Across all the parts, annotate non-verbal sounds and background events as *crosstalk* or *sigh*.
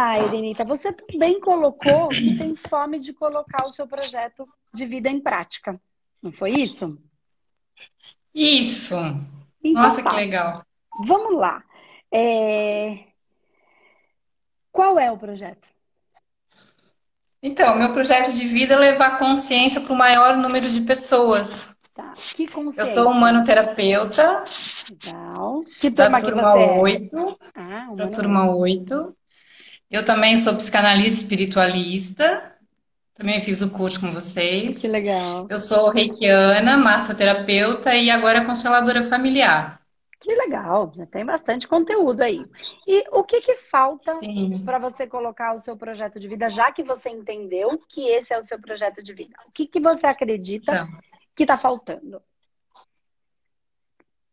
lá, Edenita. Você também colocou que tem fome de colocar o seu projeto de vida em prática. Não foi isso? Isso. Então, Nossa, tá. que legal. Vamos lá. É... Qual é o projeto? Então, meu projeto de vida é levar consciência para o maior número de pessoas. Tá. Que consciência? Eu sou humanoterapeuta. Legal. Que turma da turma que você 8. É? Ah, da turma 8. Eu também sou psicanalista espiritualista. Também fiz o curso com vocês. Que legal. Eu sou reikiana, massoterapeuta e agora consteladora familiar. Que legal, já tem bastante conteúdo aí. E o que, que falta para você colocar o seu projeto de vida, já que você entendeu que esse é o seu projeto de vida? O que, que você acredita então, que está faltando?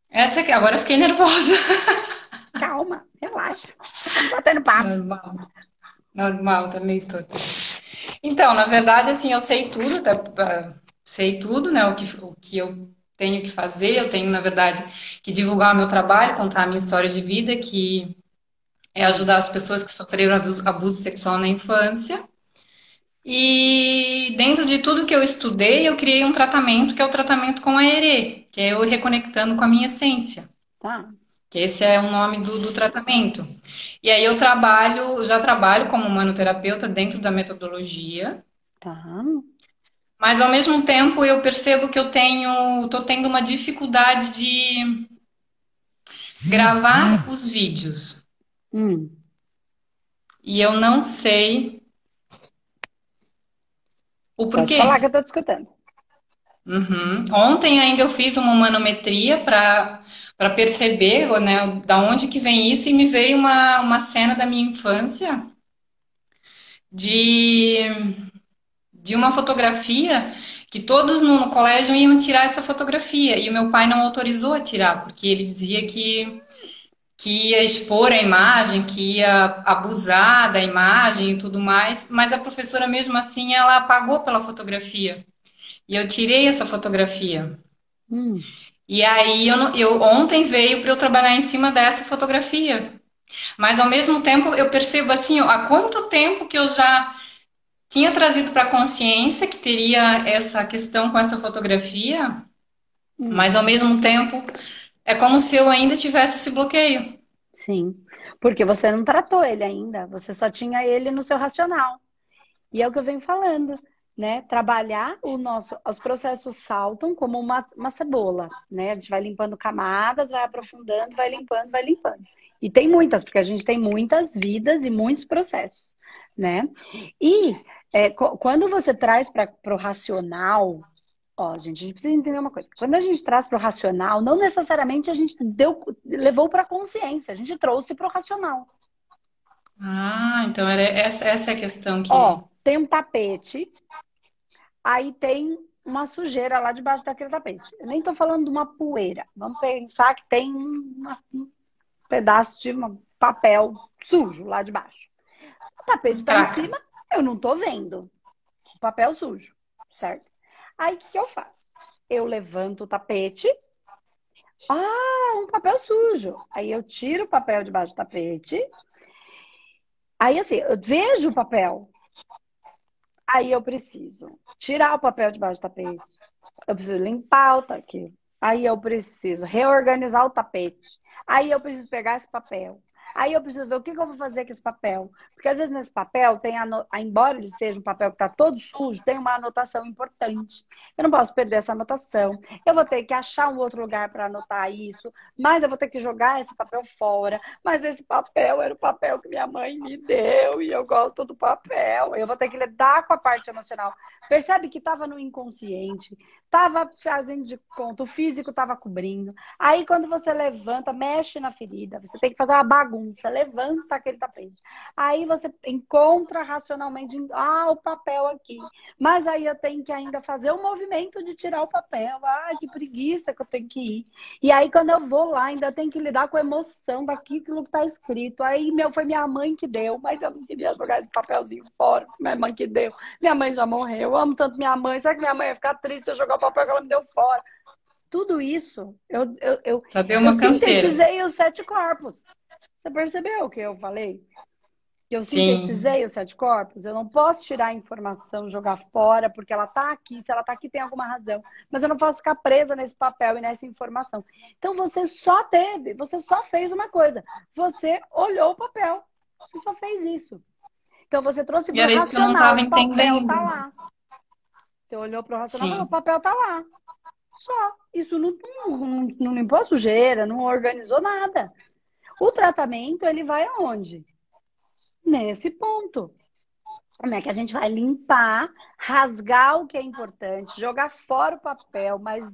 Essa aqui, agora eu fiquei nervosa. *laughs* Calma, relaxa. Batendo papo. Normal. Normal, também tô. Então, na verdade, assim, eu sei tudo, tá? sei tudo, né? O que, o que eu tenho que fazer, eu tenho, na verdade, que divulgar o meu trabalho, contar a minha história de vida, que é ajudar as pessoas que sofreram abuso, abuso sexual na infância. E dentro de tudo que eu estudei, eu criei um tratamento que é o tratamento com a ERE, que é eu reconectando com a minha essência. Tá. Que esse é o nome do, do tratamento. E aí eu trabalho, já trabalho como manoterapeuta dentro da metodologia. Tá. Mas ao mesmo tempo eu percebo que eu tenho, tô tendo uma dificuldade de gravar os vídeos. Hum. E eu não sei o porquê. Pode falar que eu tô discutindo. Uhum. Ontem ainda eu fiz uma manometria para para perceber né, da onde que vem isso e me veio uma, uma cena da minha infância de de uma fotografia que todos no, no, colégio iam tirar essa fotografia e o meu pai não autorizou a tirar porque ele dizia que que ia expor a imagem, que ia abusar da imagem e tudo mais, mas a professora mesmo assim ela apagou pela fotografia e eu tirei essa fotografia. Hum. E aí eu, eu ontem veio para eu trabalhar em cima dessa fotografia, mas ao mesmo tempo eu percebo assim ó, há quanto tempo que eu já tinha trazido para a consciência que teria essa questão com essa fotografia, hum. mas ao mesmo tempo é como se eu ainda tivesse esse bloqueio. Sim, porque você não tratou ele ainda, você só tinha ele no seu racional. E é o que eu venho falando, né? Trabalhar o nosso, os processos saltam como uma, uma cebola, né? A gente vai limpando camadas, vai aprofundando, vai limpando, vai limpando. E tem muitas, porque a gente tem muitas vidas e muitos processos, né? E é, quando você traz para o racional, ó, gente, a gente precisa entender uma coisa. Quando a gente traz para o racional, não necessariamente a gente deu, levou para a consciência, a gente trouxe para o racional. Ah, então era essa, essa é a questão que. Ó, tem um tapete, aí tem uma sujeira lá debaixo daquele tapete. Eu nem estou falando de uma poeira. Vamos pensar que tem uma, um pedaço de papel sujo lá debaixo. O tapete está em cima, eu não tô vendo. O papel sujo, certo? Aí o que, que eu faço? Eu levanto o tapete. Ah, um papel sujo. Aí eu tiro o papel debaixo do tapete. Aí assim, eu vejo o papel. Aí eu preciso tirar o papel debaixo do tapete. Eu preciso limpar o tapete. Aí eu preciso reorganizar o tapete. Aí eu preciso pegar esse papel. Aí eu preciso ver o que, que eu vou fazer com esse papel. Porque às vezes nesse papel tem, embora ele seja um papel que está todo sujo, tem uma anotação importante. Eu não posso perder essa anotação. Eu vou ter que achar um outro lugar para anotar isso, mas eu vou ter que jogar esse papel fora. Mas esse papel era o papel que minha mãe me deu e eu gosto do papel. Eu vou ter que lidar com a parte emocional. Percebe que estava no inconsciente, estava fazendo de conta, o físico estava cobrindo. Aí quando você levanta, mexe na ferida, você tem que fazer uma bagunça, levanta aquele tapete. Aí você encontra racionalmente, ah, o papel aqui. Mas aí eu tenho que ainda fazer o movimento de tirar o papel. Ah, que preguiça que eu tenho que ir. E aí quando eu vou lá, ainda tenho que lidar com a emoção daquilo que está escrito. Aí meu, foi minha mãe que deu, mas eu não queria jogar esse papelzinho fora. Minha mãe que deu. Minha mãe já morreu. Eu amo tanto minha mãe. Será que minha mãe ia ficar triste se eu jogar o papel que ela me deu fora. Tudo isso, eu, eu, eu, eu sintetizei os sete corpos. Você percebeu o que eu falei? Eu sintetizei Sim. os sete corpos, eu não posso tirar a informação, jogar fora, porque ela está aqui, se ela está aqui tem alguma razão. Mas eu não posso ficar presa nesse papel e nessa informação. Então você só teve, você só fez uma coisa. Você olhou o papel. Você só fez isso. Então você trouxe para o racional, o papel está lá. Você olhou para o racional, o papel está lá. Só. Isso não, não, não, não limpou a sujeira, não organizou nada. O tratamento, ele vai aonde? nesse ponto. Como é que a gente vai limpar, rasgar o que é importante, jogar fora o papel, mas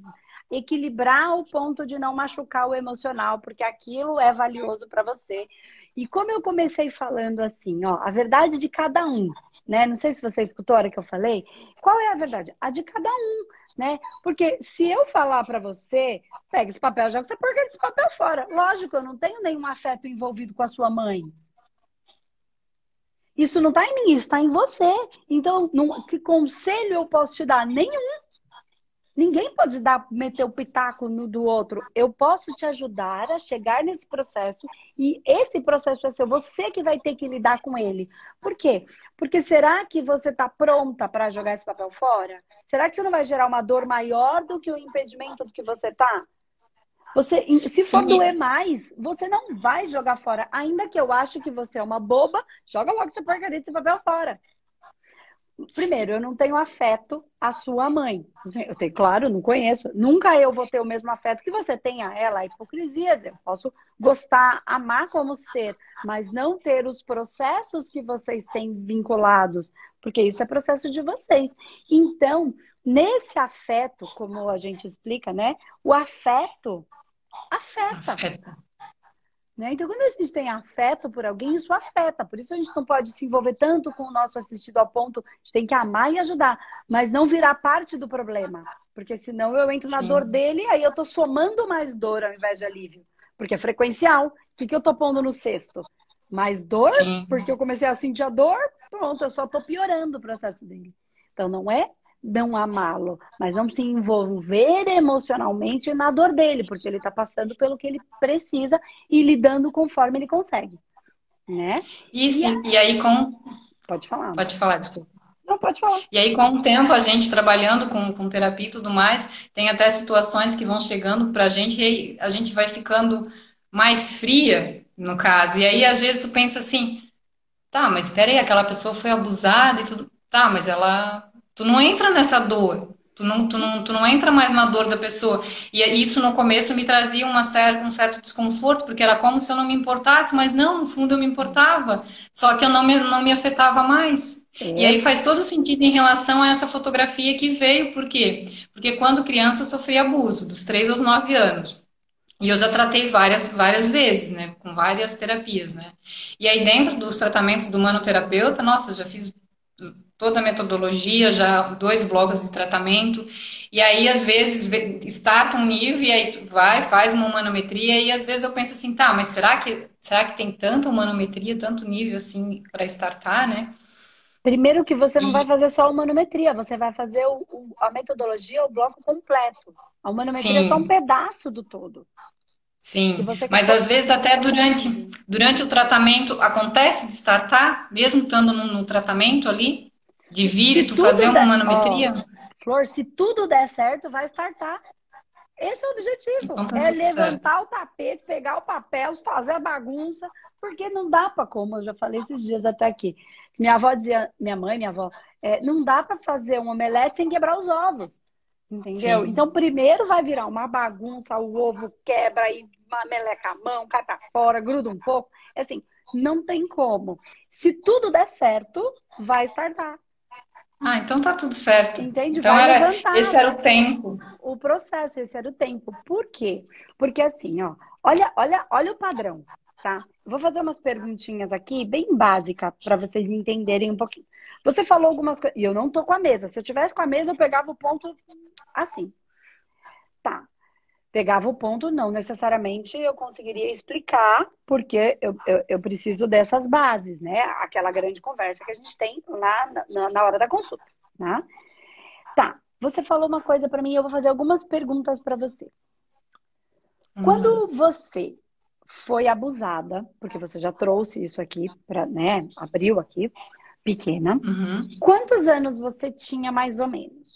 equilibrar o ponto de não machucar o emocional, porque aquilo é valioso para você. E como eu comecei falando assim, ó, a verdade de cada um, né? Não sei se você escutou a hora que eu falei. Qual é a verdade? A de cada um, né? Porque se eu falar para você, pega esse papel, joga essa porcaria desse papel fora. Lógico, eu não tenho nenhum afeto envolvido com a sua mãe. Isso não está em mim, isso está em você. Então, não, que conselho eu posso te dar? Nenhum. Ninguém pode dar, meter o pitaco no do outro. Eu posso te ajudar a chegar nesse processo e esse processo vai ser você que vai ter que lidar com ele. Por quê? Porque será que você está pronta para jogar esse papel fora? Será que você não vai gerar uma dor maior do que o impedimento do que você está? Você, se for Sim. doer mais, você não vai jogar fora. Ainda que eu ache que você é uma boba, joga logo essa porcaria desse papel fora. Primeiro, eu não tenho afeto à sua mãe. Eu tenho, claro, não conheço. Nunca eu vou ter o mesmo afeto que você tem a ela. A hipocrisia. Eu posso gostar, amar como ser, mas não ter os processos que vocês têm vinculados, porque isso é processo de vocês. Então, nesse afeto, como a gente explica, né? O afeto afeta. afeta. Né? Então, quando a gente tem afeto por alguém, isso afeta. Por isso a gente não pode se envolver tanto com o nosso assistido ao ponto, a gente tem que amar e ajudar, mas não virar parte do problema. Porque senão eu entro na Sim. dor dele, aí eu tô somando mais dor ao invés de alívio. Porque é frequencial. O que, que eu tô pondo no cesto? Mais dor? Sim. Porque eu comecei a sentir a dor, pronto, eu só tô piorando o processo dele. Então não é não amá-lo, mas não se envolver emocionalmente na dor dele, porque ele está passando pelo que ele precisa e lidando conforme ele consegue, né? Isso. E, e aí com pode falar. Pode falar, desculpa. Não, pode falar. E aí, com o tempo, a gente trabalhando com, com terapia e tudo mais, tem até situações que vão chegando pra gente e aí a gente vai ficando mais fria, no caso. E aí, às vezes, tu pensa assim, tá, mas espera aí, aquela pessoa foi abusada e tudo. Tá, mas ela Tu não entra nessa dor. Tu não, tu, não, tu não entra mais na dor da pessoa. E isso no começo me trazia uma certa, um certo desconforto, porque era como se eu não me importasse, mas não, no fundo eu me importava. Só que eu não me, não me afetava mais. É. E aí faz todo sentido em relação a essa fotografia que veio, por quê? Porque quando criança eu sofri abuso, dos 3 aos 9 anos. E eu já tratei várias, várias vezes, né? Com várias terapias, né? E aí, dentro dos tratamentos do manoterapeuta, nossa, eu já fiz toda a metodologia, já dois blocos de tratamento. E aí, às vezes, starta um nível e aí tu vai, faz uma humanometria e às vezes eu penso assim, tá, mas será que, será que tem tanta humanometria, tanto nível assim para startar, né? Primeiro que você não vai fazer só a humanometria, você vai fazer o, o, a metodologia, o bloco completo. A humanometria Sim. é só um pedaço do todo. Sim, mas às vezes até durante, durante o tratamento acontece de startar, mesmo estando no, no tratamento ali? De vir e tu fazer uma manometria? Oh, Flor, se tudo der certo, vai startar. Esse é o objetivo. Então, tá é levantar certo. o tapete, pegar o papel, fazer a bagunça, porque não dá para como, eu já falei esses dias até aqui. Minha avó dizia, minha mãe, minha avó, é, não dá para fazer um omelete sem quebrar os ovos. Entendeu? Sim. Então, primeiro vai virar uma bagunça, o ovo quebra e meleca a mão, cata fora, gruda um pouco. É assim, não tem como. Se tudo der certo, vai startar. Ah, então tá tudo certo. Entende? Então Vai era, levantar, esse era o tempo. O processo, esse era o tempo. Por quê? Porque assim, ó, olha, olha, olha o padrão, tá? Vou fazer umas perguntinhas aqui, bem básica, para vocês entenderem um pouquinho. Você falou algumas coisas, e eu não tô com a mesa. Se eu tivesse com a mesa, eu pegava o ponto assim. Tá pegava o ponto, não necessariamente eu conseguiria explicar, porque eu, eu, eu, preciso dessas bases, né? Aquela grande conversa que a gente tem lá na, na hora da consulta, né? Tá, você falou uma coisa para mim, eu vou fazer algumas perguntas para você. Uhum. Quando você foi abusada, porque você já trouxe isso aqui para, né, abriu aqui, pequena. Uhum. Quantos anos você tinha mais ou menos?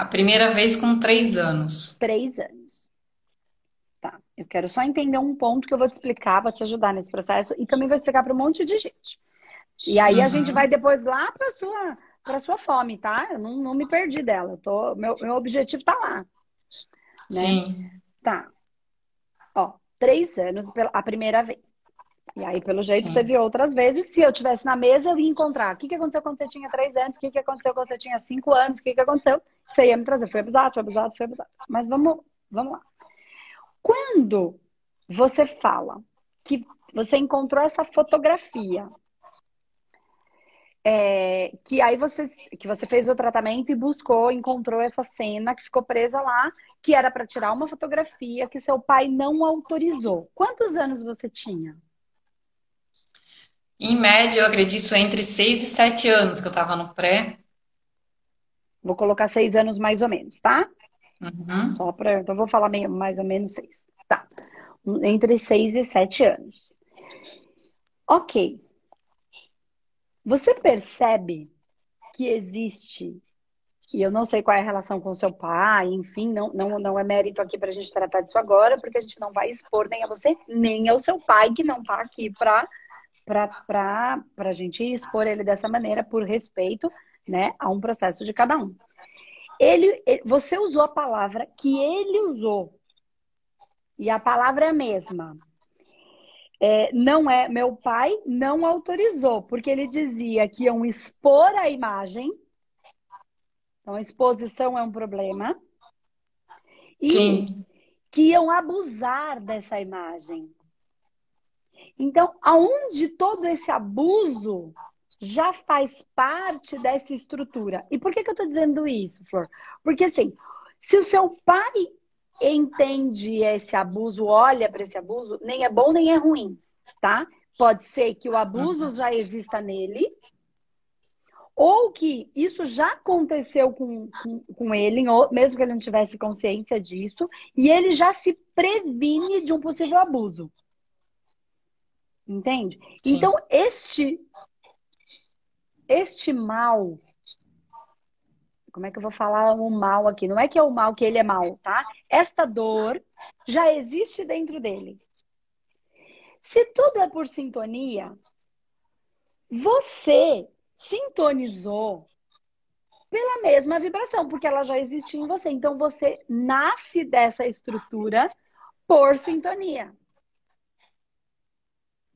A primeira vez com três anos. Três anos. Tá. Eu quero só entender um ponto que eu vou te explicar, vou te ajudar nesse processo e também vou explicar para um monte de gente. E aí uhum. a gente vai depois lá para sua para sua fome, tá? Eu não, não me perdi dela. Tô, meu, meu objetivo tá lá. Né? Sim. Tá. Ó, três anos a primeira vez. E aí, pelo jeito, Sim. teve outras vezes. Se eu tivesse na mesa, eu ia encontrar. O que, que aconteceu quando você tinha três anos? O que, que aconteceu quando você tinha cinco anos? O que, que aconteceu? Você ia me trazer. Foi abusado, foi abusado, foi abusado. Mas vamos, vamos lá. Quando você fala que você encontrou essa fotografia, é, que aí você, que você fez o tratamento e buscou, encontrou essa cena que ficou presa lá, que era para tirar uma fotografia que seu pai não autorizou. Quantos anos você tinha? Em média, eu acredito entre 6 e 7 anos que eu estava no pré. Vou colocar 6 anos mais ou menos, tá? Uhum. Só pra, então, vou falar mais ou menos 6. Tá. Entre 6 e 7 anos. Ok. Você percebe que existe, e eu não sei qual é a relação com seu pai, enfim, não, não, não é mérito aqui para a gente tratar disso agora, porque a gente não vai expor nem a você, nem ao seu pai, que não está aqui para para a gente expor ele dessa maneira por respeito né, a um processo de cada um. Ele, você usou a palavra que ele usou. E a palavra é a mesma é, não é, meu pai não autorizou, porque ele dizia que iam expor a imagem. Então, a exposição é um problema. E Sim. que iam abusar dessa imagem. Então, aonde todo esse abuso já faz parte dessa estrutura. E por que, que eu estou dizendo isso, Flor? Porque assim, se o seu pai entende esse abuso, olha para esse abuso, nem é bom nem é ruim, tá? Pode ser que o abuso uhum. já exista nele, ou que isso já aconteceu com, com, com ele, mesmo que ele não tivesse consciência disso, e ele já se previne de um possível abuso. Entende? Sim. Então, este, este mal como é que eu vou falar o mal aqui? Não é que é o mal que ele é mal, tá? Esta dor já existe dentro dele. Se tudo é por sintonia, você sintonizou pela mesma vibração, porque ela já existe em você. Então você nasce dessa estrutura por sintonia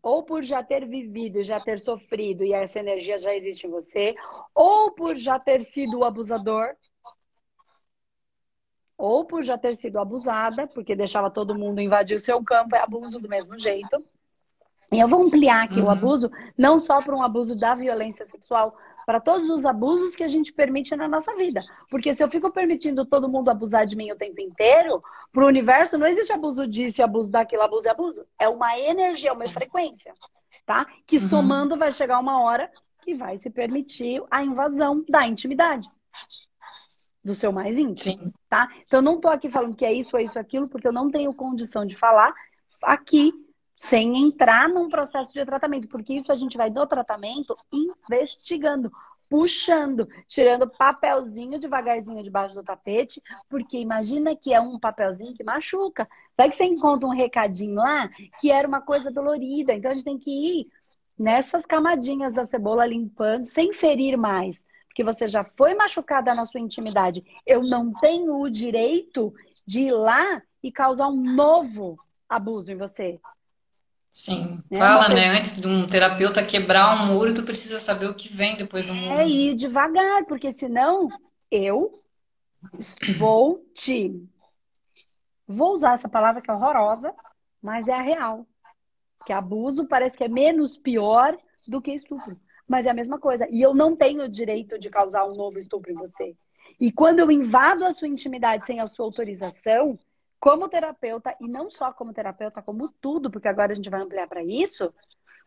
ou por já ter vivido, já ter sofrido e essa energia já existe em você, ou por já ter sido o abusador, ou por já ter sido abusada, porque deixava todo mundo invadir o seu campo, é abuso do mesmo jeito. E eu vou ampliar aqui uhum. o abuso, não só para um abuso da violência sexual, para todos os abusos que a gente permite na nossa vida. Porque se eu fico permitindo todo mundo abusar de mim o tempo inteiro, para o universo não existe abuso disso e abuso daquilo, abuso é abuso. É uma energia, uma frequência, tá? Que uhum. somando vai chegar uma hora que vai se permitir a invasão da intimidade do seu mais íntimo, Sim. tá? Então não tô aqui falando que é isso, é isso, é aquilo, porque eu não tenho condição de falar aqui sem entrar num processo de tratamento, porque isso a gente vai do tratamento investigando, puxando, tirando papelzinho devagarzinho debaixo do tapete, porque imagina que é um papelzinho que machuca. Vai que você encontra um recadinho lá que era uma coisa dolorida, então a gente tem que ir nessas camadinhas da cebola limpando sem ferir mais, porque você já foi machucada na sua intimidade. Eu não tenho o direito de ir lá e causar um novo abuso em você. Sim, é fala, né? Antes de um terapeuta quebrar um muro, tu precisa saber o que vem depois do muro. É ir devagar, porque senão eu vou te. Vou usar essa palavra que é horrorosa, mas é a real. Que abuso parece que é menos pior do que estupro. Mas é a mesma coisa. E eu não tenho o direito de causar um novo estupro em você. E quando eu invado a sua intimidade sem a sua autorização, como terapeuta, e não só como terapeuta, como tudo, porque agora a gente vai ampliar para isso,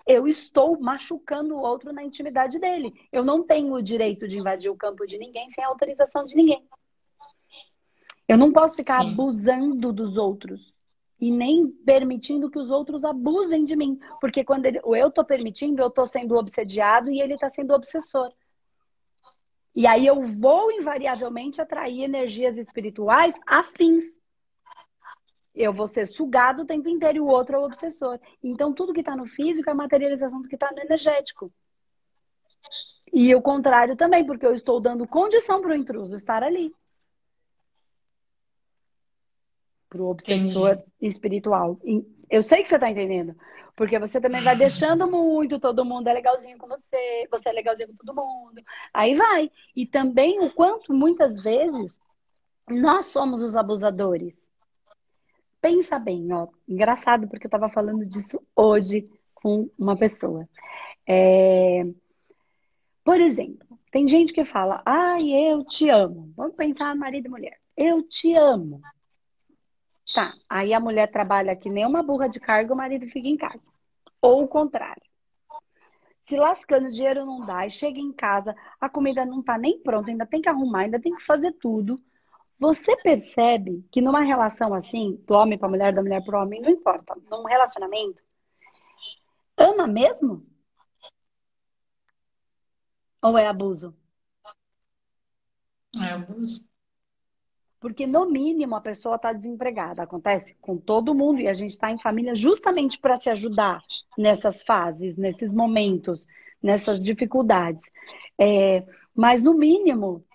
eu estou machucando o outro na intimidade dele. Eu não tenho o direito de invadir o campo de ninguém sem a autorização de ninguém. Eu não posso ficar Sim. abusando dos outros. e nem permitindo que os outros abusem de mim. Porque quando ele, eu estou permitindo, eu estou sendo obsediado e ele está sendo obsessor. E aí eu vou invariavelmente atrair energias espirituais afins. Eu vou ser sugado o tempo inteiro e o outro é o obsessor. Então tudo que está no físico é materialização do que está no energético. E o contrário também, porque eu estou dando condição para o intruso estar ali. Para o obsessor Entendi. espiritual. Eu sei que você está entendendo. Porque você também vai deixando muito, todo mundo é legalzinho com você, você é legalzinho com todo mundo. Aí vai. E também o quanto muitas vezes nós somos os abusadores. Pensa bem, ó. Engraçado, porque eu estava falando disso hoje com uma pessoa. É... Por exemplo, tem gente que fala, ai, eu te amo. Vamos pensar marido e mulher. Eu te amo. Tá, aí a mulher trabalha que nem uma burra de carga, o marido fica em casa. Ou o contrário. Se lascando, dinheiro não dá, e chega em casa, a comida não tá nem pronta, ainda tem que arrumar, ainda tem que fazer tudo. Você percebe que numa relação assim, do homem para mulher, da mulher para homem, não importa, num relacionamento, ama mesmo? Ou é abuso? É abuso. Porque, no mínimo, a pessoa está desempregada. Acontece com todo mundo e a gente está em família justamente para se ajudar nessas fases, nesses momentos, nessas dificuldades. É, mas, no mínimo,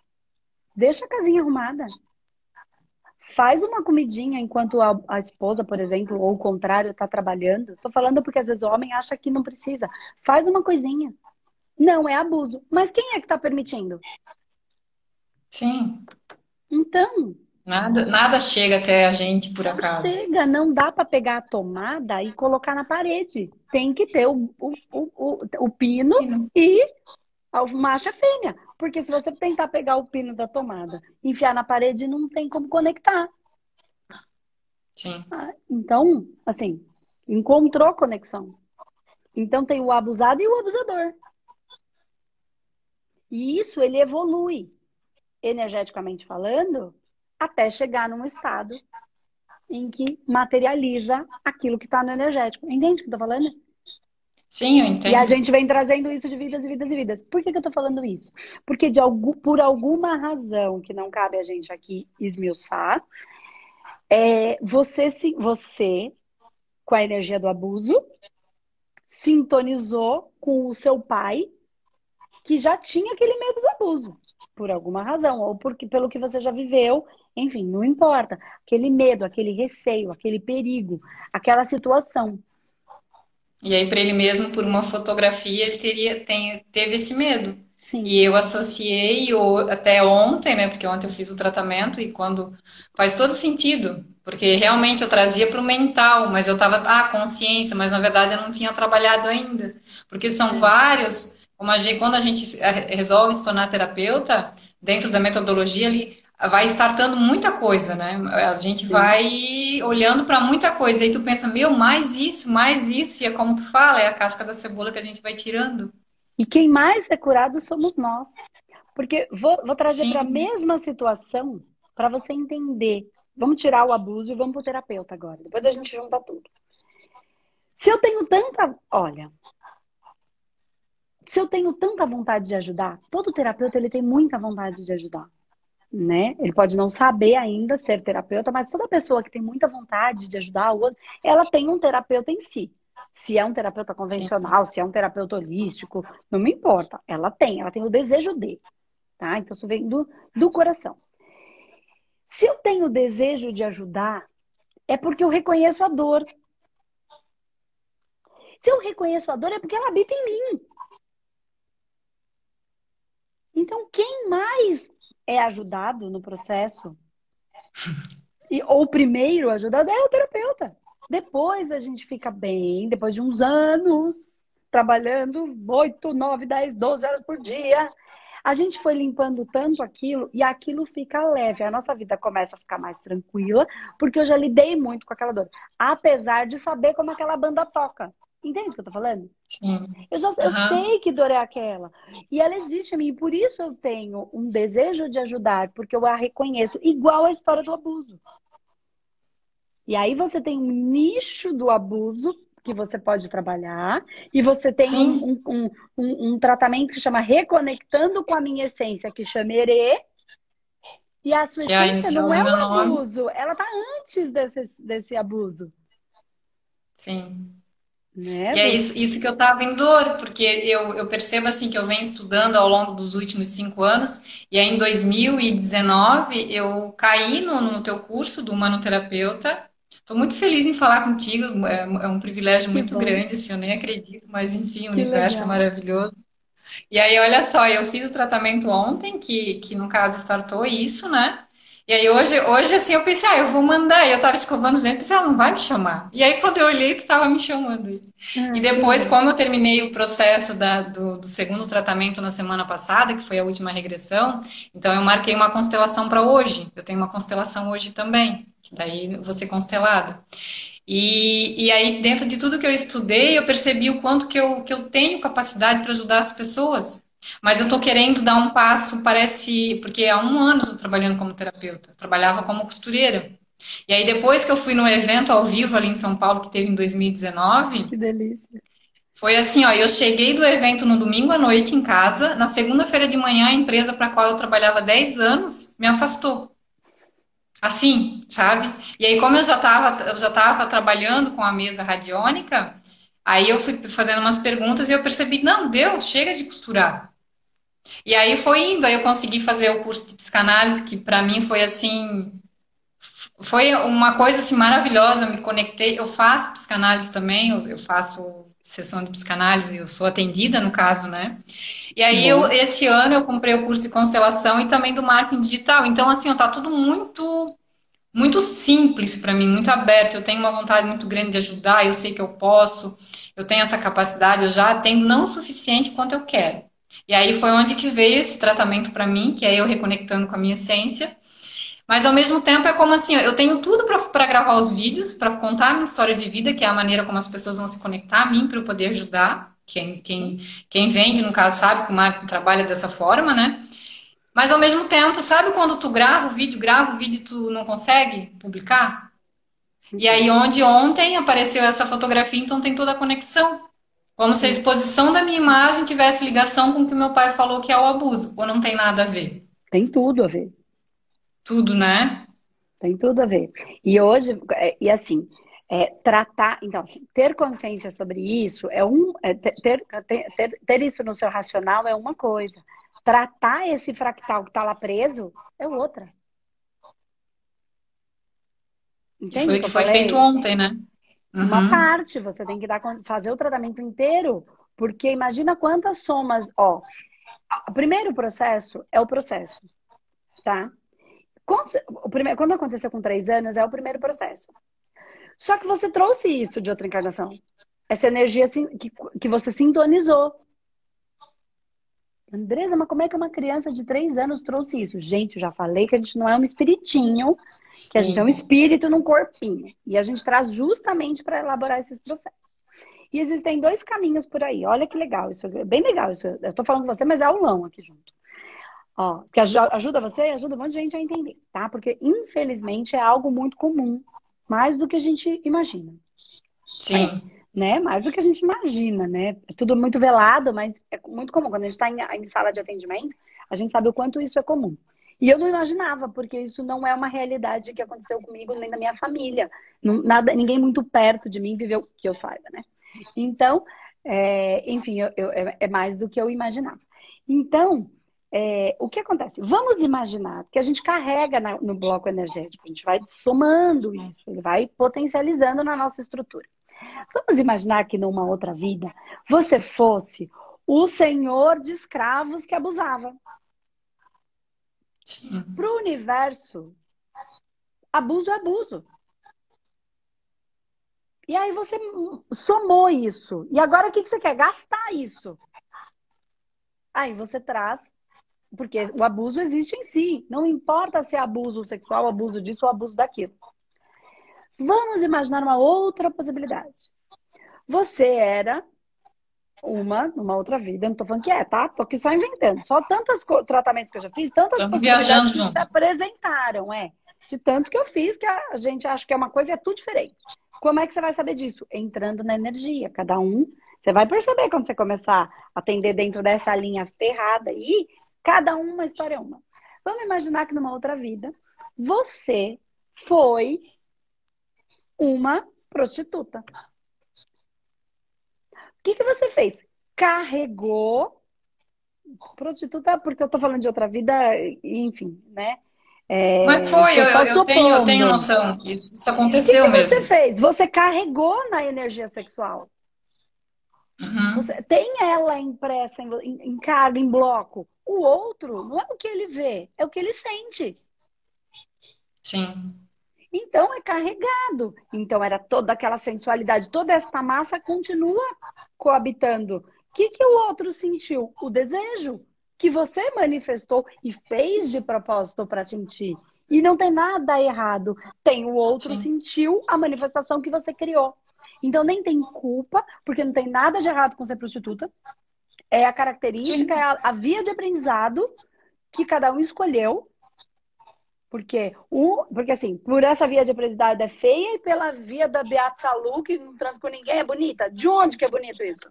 deixa a casinha arrumada. Faz uma comidinha enquanto a, a esposa, por exemplo, ou o contrário, está trabalhando. Estou falando porque às vezes o homem acha que não precisa. Faz uma coisinha. Não é abuso. Mas quem é que está permitindo? Sim. Então. Nada, nada chega até a gente por acaso. Chega, não dá para pegar a tomada e colocar na parede. Tem que ter o, o, o, o pino Sim. e a macho e fêmea. Porque se você tentar pegar o pino da tomada, enfiar na parede, não tem como conectar. Sim. Ah, então, assim, encontrou conexão. Então tem o abusado e o abusador. E isso ele evolui, energeticamente falando, até chegar num estado em que materializa aquilo que está no energético. Entende o que eu tô falando? Sim, eu entendo. E a gente vem trazendo isso de vidas e vidas e vidas. Por que, que eu tô falando isso? Porque de algum, por alguma razão que não cabe a gente aqui esmiuçar, é, você, se, você, com a energia do abuso, sintonizou com o seu pai que já tinha aquele medo do abuso, por alguma razão, ou porque pelo que você já viveu, enfim, não importa. Aquele medo, aquele receio, aquele perigo, aquela situação. E aí, para ele mesmo, por uma fotografia, ele teria, tem, teve esse medo. Sim. E eu associei até ontem, né? Porque ontem eu fiz o tratamento e quando faz todo sentido, porque realmente eu trazia para o mental, mas eu estava, ah, consciência, mas na verdade eu não tinha trabalhado ainda, porque são vários como a gente, quando a gente resolve se tornar terapeuta, dentro da metodologia, ele vai startando muita coisa, né? A gente Sim. vai olhando para muita coisa. E aí tu pensa, meu, mais isso, mais isso. E é como tu fala, é a casca da cebola que a gente vai tirando. E quem mais é curado somos nós. Porque vou, vou trazer para a mesma situação para você entender. Vamos tirar o abuso e vamos para o terapeuta agora. Depois a gente junta tudo. Se eu tenho tanta. Olha, se eu tenho tanta vontade de ajudar, todo terapeuta ele tem muita vontade de ajudar, né? Ele pode não saber ainda ser terapeuta, mas toda pessoa que tem muita vontade de ajudar o outro, ela tem um terapeuta em si. Se é um terapeuta convencional, Sim. se é um terapeuta holístico, não me importa. Ela tem, ela tem o desejo de, tá? Então isso vem do, do coração. Se eu tenho o desejo de ajudar, é porque eu reconheço a dor. Se eu reconheço a dor, é porque ela habita em mim. Então, quem mais é ajudado no processo, e, ou primeiro ajudado, é o terapeuta. Depois a gente fica bem, depois de uns anos trabalhando 8, 9, 10, 12 horas por dia. A gente foi limpando tanto aquilo e aquilo fica leve. A nossa vida começa a ficar mais tranquila, porque eu já lidei muito com aquela dor. Apesar de saber como aquela banda toca. Entende o que eu tô falando? Sim. Eu, já, eu sei que dor é aquela. E ela existe em mim. E por isso eu tenho um desejo de ajudar, porque eu a reconheço. Igual a história do abuso. E aí você tem um nicho do abuso que você pode trabalhar, e você tem um, um, um, um, tratamento que chama Reconectando com a Minha Essência, que chama ERE, e a sua que essência não é um abuso, nome. ela está antes desse, desse abuso. Sim. Né? E é isso, isso que eu estava em dor, porque eu, eu percebo assim que eu venho estudando ao longo dos últimos cinco anos, e aí em 2019 eu caí no, no teu curso do humanoterapeuta. Estou muito feliz em falar contigo, é, é um privilégio que muito bom. grande, assim, eu nem acredito, mas enfim, o que universo é legal. é maravilhoso. E aí, olha só, eu fiz o tratamento ontem, que, que no caso startou isso, né? E aí hoje, hoje assim, eu pensei, ah, eu vou mandar. E eu tava escovando os dentes, pensei, ela ah, não vai me chamar. E aí quando eu olhei, tu tava me chamando. Ah, e depois, como eu terminei o processo da, do, do, segundo tratamento na semana passada, que foi a última regressão, então eu marquei uma constelação para hoje. Eu tenho uma constelação hoje também, que daí eu vou ser constelada. E, e aí, dentro de tudo que eu estudei, eu percebi o quanto que eu, que eu tenho capacidade para ajudar as pessoas. Mas eu estou querendo dar um passo, parece, porque há um ano eu estou trabalhando como terapeuta, trabalhava como costureira. E aí depois que eu fui no evento ao vivo ali em São Paulo, que teve em 2019. Que delícia. Foi assim, ó, eu cheguei do evento no domingo à noite em casa, na segunda-feira de manhã a empresa para a qual eu trabalhava 10 anos me afastou. Assim, sabe? E aí como eu já estava eu já tava trabalhando com a mesa radiônica, aí eu fui fazendo umas perguntas e eu percebi, não, deu, chega de costurar. E aí foi indo, aí eu consegui fazer o curso de psicanálise, que para mim foi assim, foi uma coisa assim maravilhosa, eu me conectei, eu faço psicanálise também, eu, faço sessão de psicanálise, eu sou atendida no caso, né? E aí eu, esse ano eu comprei o curso de constelação e também do marketing digital. Então assim, ó, tá tudo muito muito simples para mim, muito aberto. Eu tenho uma vontade muito grande de ajudar, eu sei que eu posso, eu tenho essa capacidade, eu já tenho não o suficiente quanto eu quero. E aí foi onde que veio esse tratamento para mim, que é eu reconectando com a minha essência. Mas ao mesmo tempo é como assim, eu tenho tudo para gravar os vídeos, para contar a minha história de vida, que é a maneira como as pessoas vão se conectar a mim para eu poder ajudar. Quem, quem, quem vende, no caso, sabe que o marketing trabalha dessa forma, né? Mas ao mesmo tempo, sabe quando tu grava o vídeo, grava o vídeo e tu não consegue publicar? E aí, onde ontem apareceu essa fotografia, então tem toda a conexão. Como se a exposição da minha imagem tivesse ligação com o que meu pai falou que é o abuso, ou não tem nada a ver? Tem tudo a ver. Tudo, né? Tem tudo a ver. E hoje, é, e assim, é, tratar, então, assim, ter consciência sobre isso é um, é, ter, ter, ter, isso no seu racional é uma coisa. Tratar esse fractal que está lá preso é outra. Entende foi o que, que foi feito ontem, né? Uhum. Uma parte, você tem que dar, fazer o tratamento inteiro, porque imagina quantas somas, ó. O primeiro processo é o processo, tá? o primeiro, quando aconteceu com três anos, é o primeiro processo. Só que você trouxe isso de outra encarnação. Essa energia que, que você sintonizou. Andresa, mas como é que uma criança de três anos trouxe isso? Gente, eu já falei que a gente não é um espiritinho, Sim. que a gente é um espírito num corpinho. E a gente traz justamente para elaborar esses processos. E existem dois caminhos por aí. Olha que legal, isso é bem legal. Isso. Eu estou falando com você, mas é aulão aqui junto. Ó, que ajuda você e ajuda um monte de gente a entender, tá? Porque, infelizmente, é algo muito comum, mais do que a gente imagina. Sim. Né? Mais do que a gente imagina, né? É tudo muito velado, mas é muito comum. Quando a gente está em, em, sala de atendimento, a gente sabe o quanto isso é comum. E eu não imaginava, porque isso não é uma realidade que aconteceu comigo nem na minha família. Não, nada, ninguém muito perto de mim viveu que eu saiba, né? Então, é, enfim, eu, eu, é, é mais do que eu imaginava. Então, é, o que acontece? Vamos imaginar que a gente carrega na, no bloco energético, a gente vai somando isso, ele vai potencializando na nossa estrutura. Vamos imaginar que numa outra vida você fosse o senhor de escravos que abusava. Para o universo, abuso é abuso. E aí você somou isso. E agora o que você quer? Gastar isso. Aí você traz, porque o abuso existe em si. Não importa se é abuso sexual, abuso disso ou abuso daquilo. Vamos imaginar uma outra possibilidade. Você era uma, numa outra vida, não tô falando que é, tá? Tô aqui só inventando. Só tantos tratamentos que eu já fiz, tantas Estamos possibilidades que se apresentaram, é. De tanto que eu fiz que a gente acha que é uma coisa e é tudo diferente. Como é que você vai saber disso? Entrando na energia. Cada um. Você vai perceber quando você começar a atender dentro dessa linha ferrada aí, cada um uma história é uma. Vamos imaginar que numa outra vida, você foi uma prostituta. O que, que você fez? Carregou. Prostituta, porque eu tô falando de outra vida, enfim, né? É, Mas foi, eu, eu, tenho, eu tenho noção. Isso, isso aconteceu o que mesmo. você fez? Você carregou na energia sexual. Uhum. Você tem ela impressa em, em, em carga, em bloco. O outro não é o que ele vê, é o que ele sente. Sim. Então é carregado. Então era toda aquela sensualidade, toda essa massa continua coabitando. O que, que o outro sentiu? O desejo que você manifestou e fez de propósito para sentir. E não tem nada errado. Tem o outro Sim. sentiu a manifestação que você criou. Então nem tem culpa, porque não tem nada de errado com ser prostituta. É a característica, é a, a via de aprendizado que cada um escolheu. Porque, um, porque assim, por essa via de aprendizado é feia e pela via da Beata Salu, que não transa com ninguém, é bonita. De onde que é bonito isso?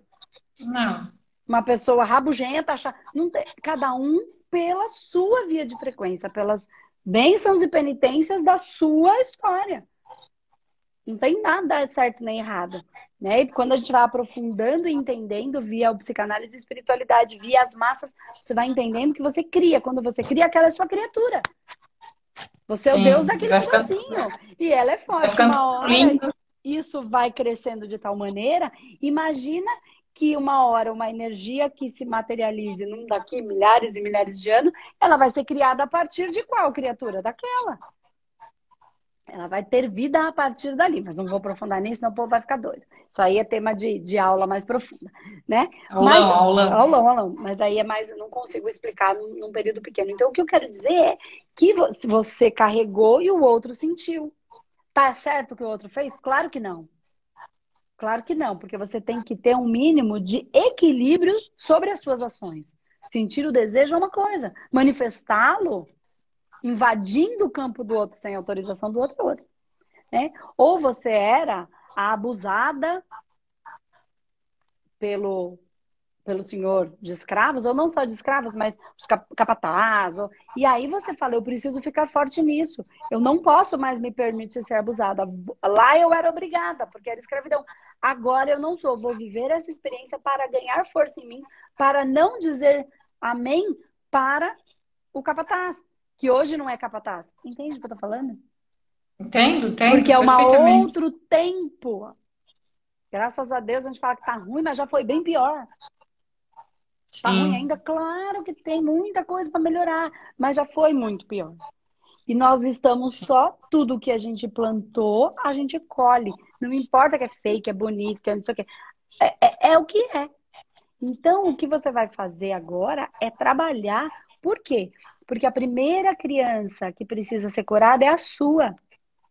Não uma pessoa rabugenta, achar. Não tem, cada um pela sua via de frequência, pelas bênçãos e penitências da sua história. Não tem nada certo nem errado. Né? E quando a gente vai aprofundando e entendendo via o psicanálise e espiritualidade, via as massas, você vai entendendo que você cria. Quando você cria, aquela é sua criatura. Você Sim, é o Deus daquele negocinho. E ela é forte. Uma hora, lindo. isso vai crescendo de tal maneira. Imagina que uma hora uma energia que se materialize num daqui milhares e milhares de anos, ela vai ser criada a partir de qual criatura? Daquela. Ela vai ter vida a partir dali, mas não vou aprofundar nisso, senão o povo vai ficar doido. Isso aí é tema de, de aula mais profunda, né? Aulão, mas, aulão. Aulão, aulão. Mas aí é mais, não consigo explicar num, num período pequeno. Então, o que eu quero dizer é que você carregou e o outro sentiu. Tá certo o que o outro fez? Claro que não. Claro que não, porque você tem que ter um mínimo de equilíbrio sobre as suas ações. Sentir o desejo é uma coisa, manifestá-lo invadindo o campo do outro sem autorização do outro é outra. Né? Ou você era a abusada pelo pelo senhor de escravos, ou não só de escravos, mas os capataz. Ou... E aí você fala, eu preciso ficar forte nisso. Eu não posso mais me permitir ser abusada. Lá eu era obrigada, porque era escravidão. Agora eu não sou. Vou viver essa experiência para ganhar força em mim, para não dizer amém para o capataz, que hoje não é capataz. Entende o que eu tô falando? Entendo, entendo. Porque é um outro tempo. Graças a Deus a gente fala que tá ruim, mas já foi bem pior. Sim. Tá ruim ainda? Claro que tem muita coisa para melhorar, mas já foi muito pior. E nós estamos só, tudo que a gente plantou, a gente colhe. Não importa que é fake, é bonito, que é não sei o que. É, é, é o que é. Então, o que você vai fazer agora é trabalhar. Por quê? Porque a primeira criança que precisa ser curada é a sua.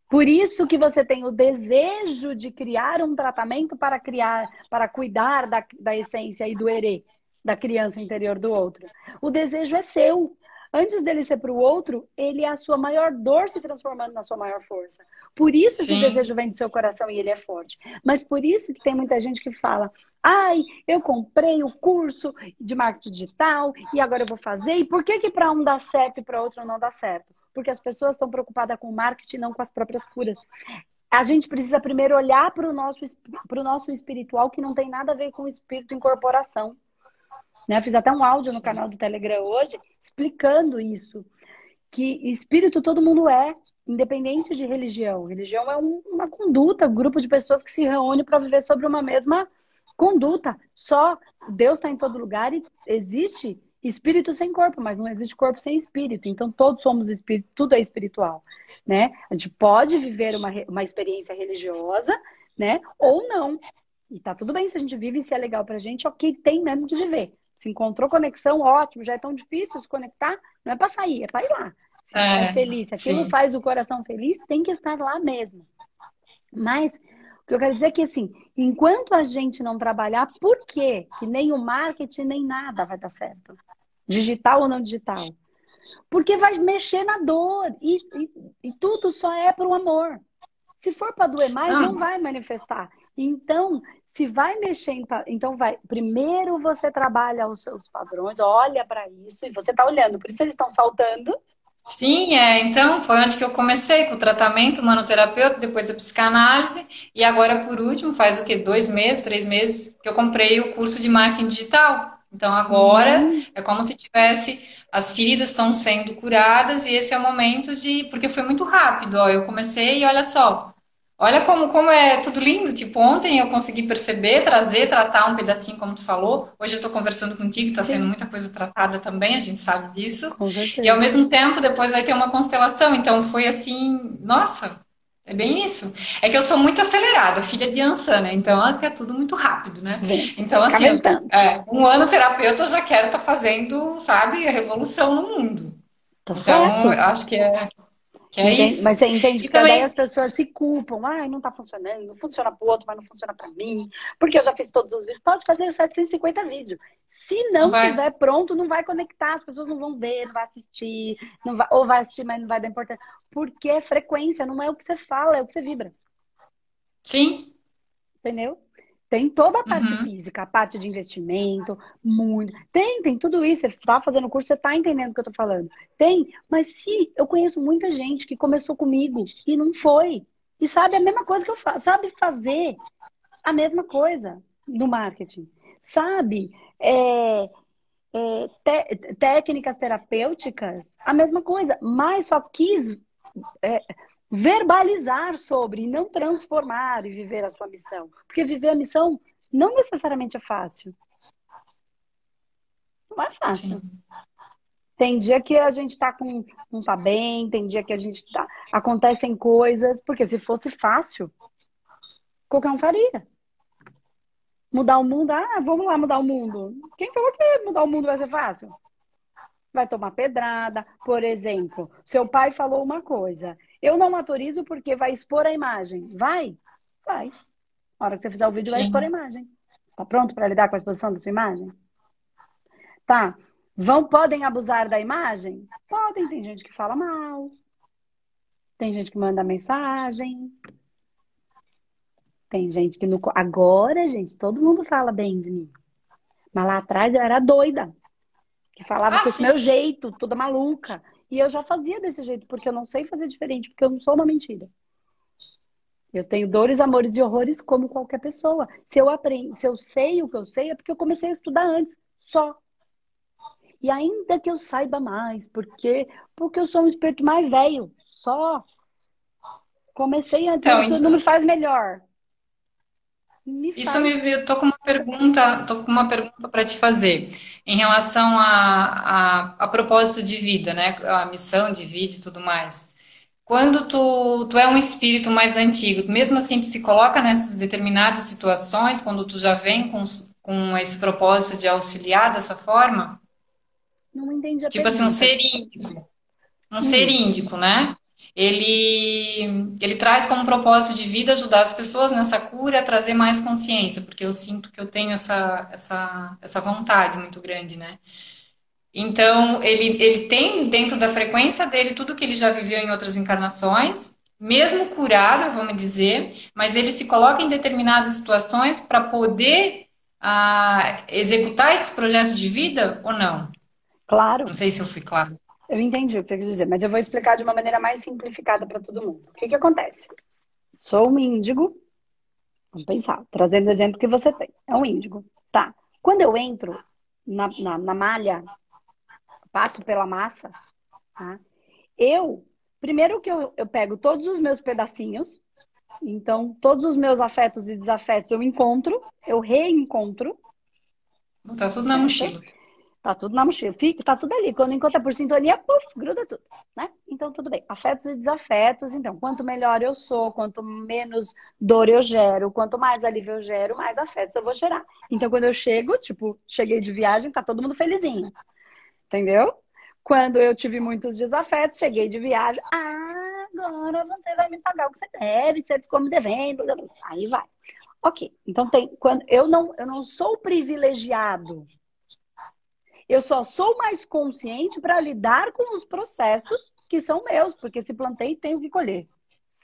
Por isso que você tem o desejo de criar um tratamento para criar, para cuidar da, da essência e do erê da criança interior do outro. O desejo é seu. Antes dele ser para o outro, ele é a sua maior dor se transformando na sua maior força. Por isso Sim. que o desejo vem do seu coração e ele é forte. Mas por isso que tem muita gente que fala: ai, eu comprei o curso de marketing digital e agora eu vou fazer. E por que, que para um dá certo e para outro não dá certo? Porque as pessoas estão preocupadas com o marketing e não com as próprias curas. A gente precisa primeiro olhar para o nosso, nosso espiritual, que não tem nada a ver com o espírito incorporação. Né? fiz até um áudio no canal do Telegram hoje explicando isso. Que espírito todo mundo é, independente de religião. Religião é um, uma conduta, um grupo de pessoas que se reúne para viver sobre uma mesma conduta. Só Deus está em todo lugar e existe espírito sem corpo, mas não existe corpo sem espírito. Então todos somos espírito, tudo é espiritual, né? A gente pode viver uma, uma experiência religiosa, né? Ou não. E tá tudo bem se a gente vive e se é legal pra gente, ok, tem mesmo que viver. Se encontrou conexão, ótimo. Já é tão difícil se conectar, não é para sair, é para ir lá. Se é, é feliz, se aquilo sim. faz o coração feliz, tem que estar lá mesmo. Mas o que eu quero dizer é que assim, enquanto a gente não trabalhar, por quê? Que nem o marketing nem nada vai dar certo. Digital ou não digital. Porque vai mexer na dor. E, e, e tudo só é para o amor. Se for para doer mais, não. não vai manifestar. Então, se vai mexer, em, então vai. Primeiro você trabalha os seus padrões, olha para isso e você está olhando. Por isso eles estão saltando. Sim, é. Então foi onde que eu comecei com o tratamento manoterapeuta, depois a psicanálise e agora por último faz o que dois meses, três meses que eu comprei o curso de marketing digital. Então agora uhum. é como se tivesse as feridas estão sendo curadas e esse é o momento de porque foi muito rápido. Ó, eu comecei e olha só, Olha como, como é tudo lindo. Tipo, ontem eu consegui perceber, trazer, tratar um pedacinho, como tu falou. Hoje eu estou conversando contigo, está sendo muita coisa tratada também, a gente sabe disso. E ao mesmo tempo, depois vai ter uma constelação. Então foi assim, nossa, é bem isso. É que eu sou muito acelerada, filha de Ansan, né? Então é, é tudo muito rápido, né? Bem, então, assim, é, um ano terapeuta eu já quero estar tá fazendo, sabe, a revolução no mundo. Tá então, certo. acho que é, que é isso. Mas você entende que também as pessoas se culpam. Ai, não tá funcionando, não funciona pro outro, mas não funciona para mim. Porque eu já fiz todos os vídeos. Pode fazer 750 vídeos. Se não vai. tiver pronto, não vai conectar, as pessoas não vão ver, não vai assistir, não vai, ou vai assistir, mas não vai dar importância. Porque é frequência, não é o que você fala, é o que você vibra. Sim. Entendeu? Tem toda a parte uhum. física, a parte de investimento, muito. Tem, tem tudo isso. Você está fazendo curso, você está entendendo o que eu estou falando. Tem, mas se eu conheço muita gente que começou comigo e não foi. E sabe a mesma coisa que eu faço, sabe fazer a mesma coisa no marketing. Sabe é, é, te, técnicas terapêuticas, a mesma coisa, mas só quis é, verbalizar sobre e não transformar e viver a sua missão. Porque viver a missão não necessariamente é fácil. Não é fácil. Sim. Tem dia que a gente tá com não tá bem, tem dia que a gente tá acontecem coisas, porque se fosse fácil, qualquer um faria. Mudar o mundo, ah, vamos lá mudar o mundo. Quem falou que mudar o mundo vai ser fácil? Vai tomar pedrada, por exemplo. Seu pai falou uma coisa eu não autorizo porque vai expor a imagem. Vai? Vai. Na hora que você fizer o vídeo, Sim. vai expor a imagem. Está pronto para lidar com a exposição da sua imagem? Tá. Vão, podem abusar da imagem? Podem. Tem gente que fala mal. Tem gente que manda mensagem. Tem gente que no... agora, gente, todo mundo fala bem de mim. Mas lá atrás eu era doida. Que falava ah, com esse meu jeito, toda maluca. E eu já fazia desse jeito, porque eu não sei fazer diferente, porque eu não sou uma mentira. Eu tenho dores, amores e horrores como qualquer pessoa. Se eu aprendo, se eu sei o que eu sei, é porque eu comecei a estudar antes, só. E ainda que eu saiba mais, porque porque eu sou um espírito mais velho, só. Comecei antes, então, isso não me faz melhor. Me Isso faz... me, eu tô com uma pergunta, tô com uma pergunta para te fazer em relação a, a, a, propósito de vida, né? A missão de vida e tudo mais. Quando tu, tu é um espírito mais antigo, mesmo assim tu se coloca nessas determinadas situações, quando tu já vem com, com esse propósito de auxiliar dessa forma? Não entendi a Tipo pergunta. assim, um ser índico. Um hum. ser índico, né? Ele, ele traz como propósito de vida ajudar as pessoas nessa cura a trazer mais consciência, porque eu sinto que eu tenho essa, essa, essa vontade muito grande, né? Então, ele, ele tem dentro da frequência dele tudo que ele já viveu em outras encarnações, mesmo curado, vamos dizer, mas ele se coloca em determinadas situações para poder ah, executar esse projeto de vida ou não? Claro. Não sei se eu fui claro. Eu entendi o que você quis dizer, mas eu vou explicar de uma maneira mais simplificada para todo mundo. O que, que acontece? Sou um índigo. Vamos pensar, trazendo o exemplo que você tem. É um índigo. Tá. Quando eu entro na, na, na malha, passo pela massa, tá? eu, primeiro que eu, eu pego todos os meus pedacinhos, então todos os meus afetos e desafetos eu encontro, eu reencontro. Tá tudo na mochila. Tá tudo na mochila. Fica, tá tudo ali. Quando encontra por sintonia, puf, gruda tudo, né? Então, tudo bem. Afetos e desafetos. Então, quanto melhor eu sou, quanto menos dor eu gero, quanto mais alívio eu gero, mais afetos eu vou gerar. Então, quando eu chego, tipo, cheguei de viagem, tá todo mundo felizinho. Entendeu? Quando eu tive muitos desafetos, cheguei de viagem. Ah, agora você vai me pagar o que você deve, você ficou me devendo. Aí vai. Ok. Então, tem, quando eu não, eu não sou privilegiado Eu só sou mais consciente para lidar com os processos que são meus, porque se plantei, tenho que colher.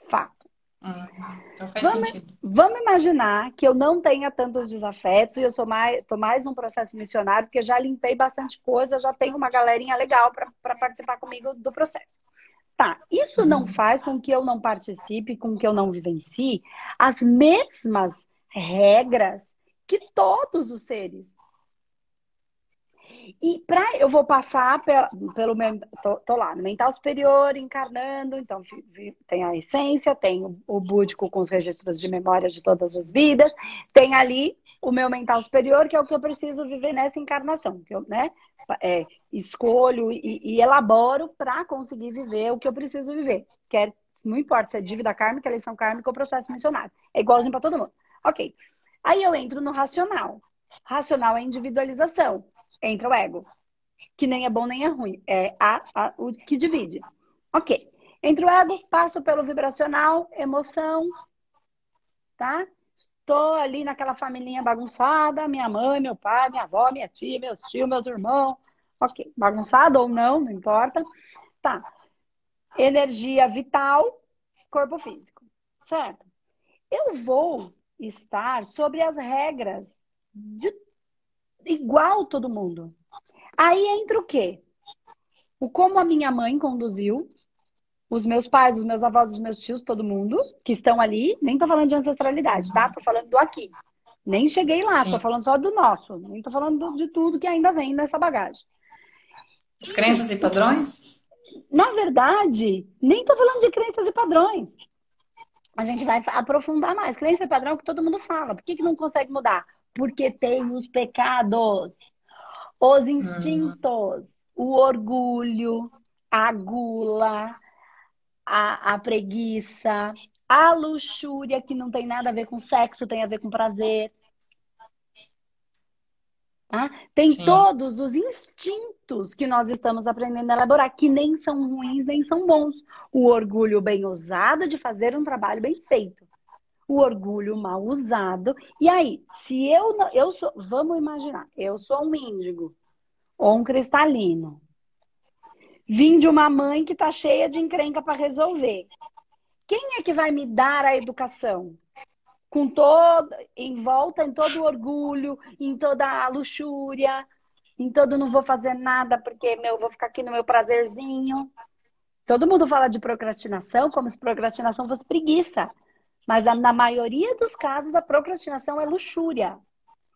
Fato. Hum, então faz vamos, sentido. Vamos imaginar que eu não tenha tantos desafetos e eu sou mais, tô mais um processo missionário, porque já limpei bastante coisa, já tenho uma galerinha legal para participar comigo do processo. Tá, isso não uhum. faz com que eu não participe, com que eu não vivencie as mesmas regras que todos os seres. E para eu vou passar pela, pelo tô, tô, lá no mental superior encarnando, então tem a essência, tem o, o búdico com os registros de memória de todas as vidas, tem ali o meu mental superior, que é o que eu preciso viver nessa encarnação, que eu, né, é, escolho e, e elaboro para conseguir viver o que eu preciso viver. Quer, não importa se é dívida kármica, eleição kármica ou processo missionário. É igualzinho para todo mundo. Ok. Aí eu entro no racional. Racional é individualização. Entra o ego. Que nem é bom nem é ruim. É a, a, o que divide. Ok. Entre o ego, passo pelo vibracional, emoção, tá? Tô ali naquela família bagunçada, minha mãe, meu pai, minha avó, minha tia, meus tios, meus irmãos. Ok, bagunçado ou não, não importa. Tá. Energia vital, corpo físico. Certo? Eu vou estar sobre as regras de igual todo mundo. Aí entra o quê? O como a minha mãe conduziu, os meus pais, os meus avós, os meus tios, todo mundo que estão ali, nem tô falando de ancestralidade, tá? Tô falando do aqui. Nem cheguei lá, Sim. tô falando só do nosso. Nem tô falando de tudo que ainda vem nessa bagagem. As crenças e padrões? Na verdade, nem tô falando de crenças e padrões a gente vai aprofundar mais. Crença é padrão que todo mundo fala. Por que, que não consegue mudar? Porque tem os pecados, os instintos, uhum. o orgulho, a gula, a, a preguiça, a luxúria, que não tem nada a ver com sexo, tem a ver com prazer. Tá? Tem Sim. todos os instintos que nós estamos aprendendo a elaborar, que nem são ruins, nem são bons. O orgulho bem usado de fazer um trabalho bem feito. O orgulho mal usado. E aí, se eu não. Eu sou, vamos imaginar, eu sou um índigo ou um cristalino. Vim de uma mãe que está cheia de encrenca para resolver. Quem é que vai me dar a educação? com todo, em volta em todo o orgulho, em toda a luxúria, em todo não vou fazer nada porque meu, vou ficar aqui no meu prazerzinho. Todo mundo fala de procrastinação como se procrastinação fosse preguiça. Mas na maioria dos casos, a procrastinação é luxúria.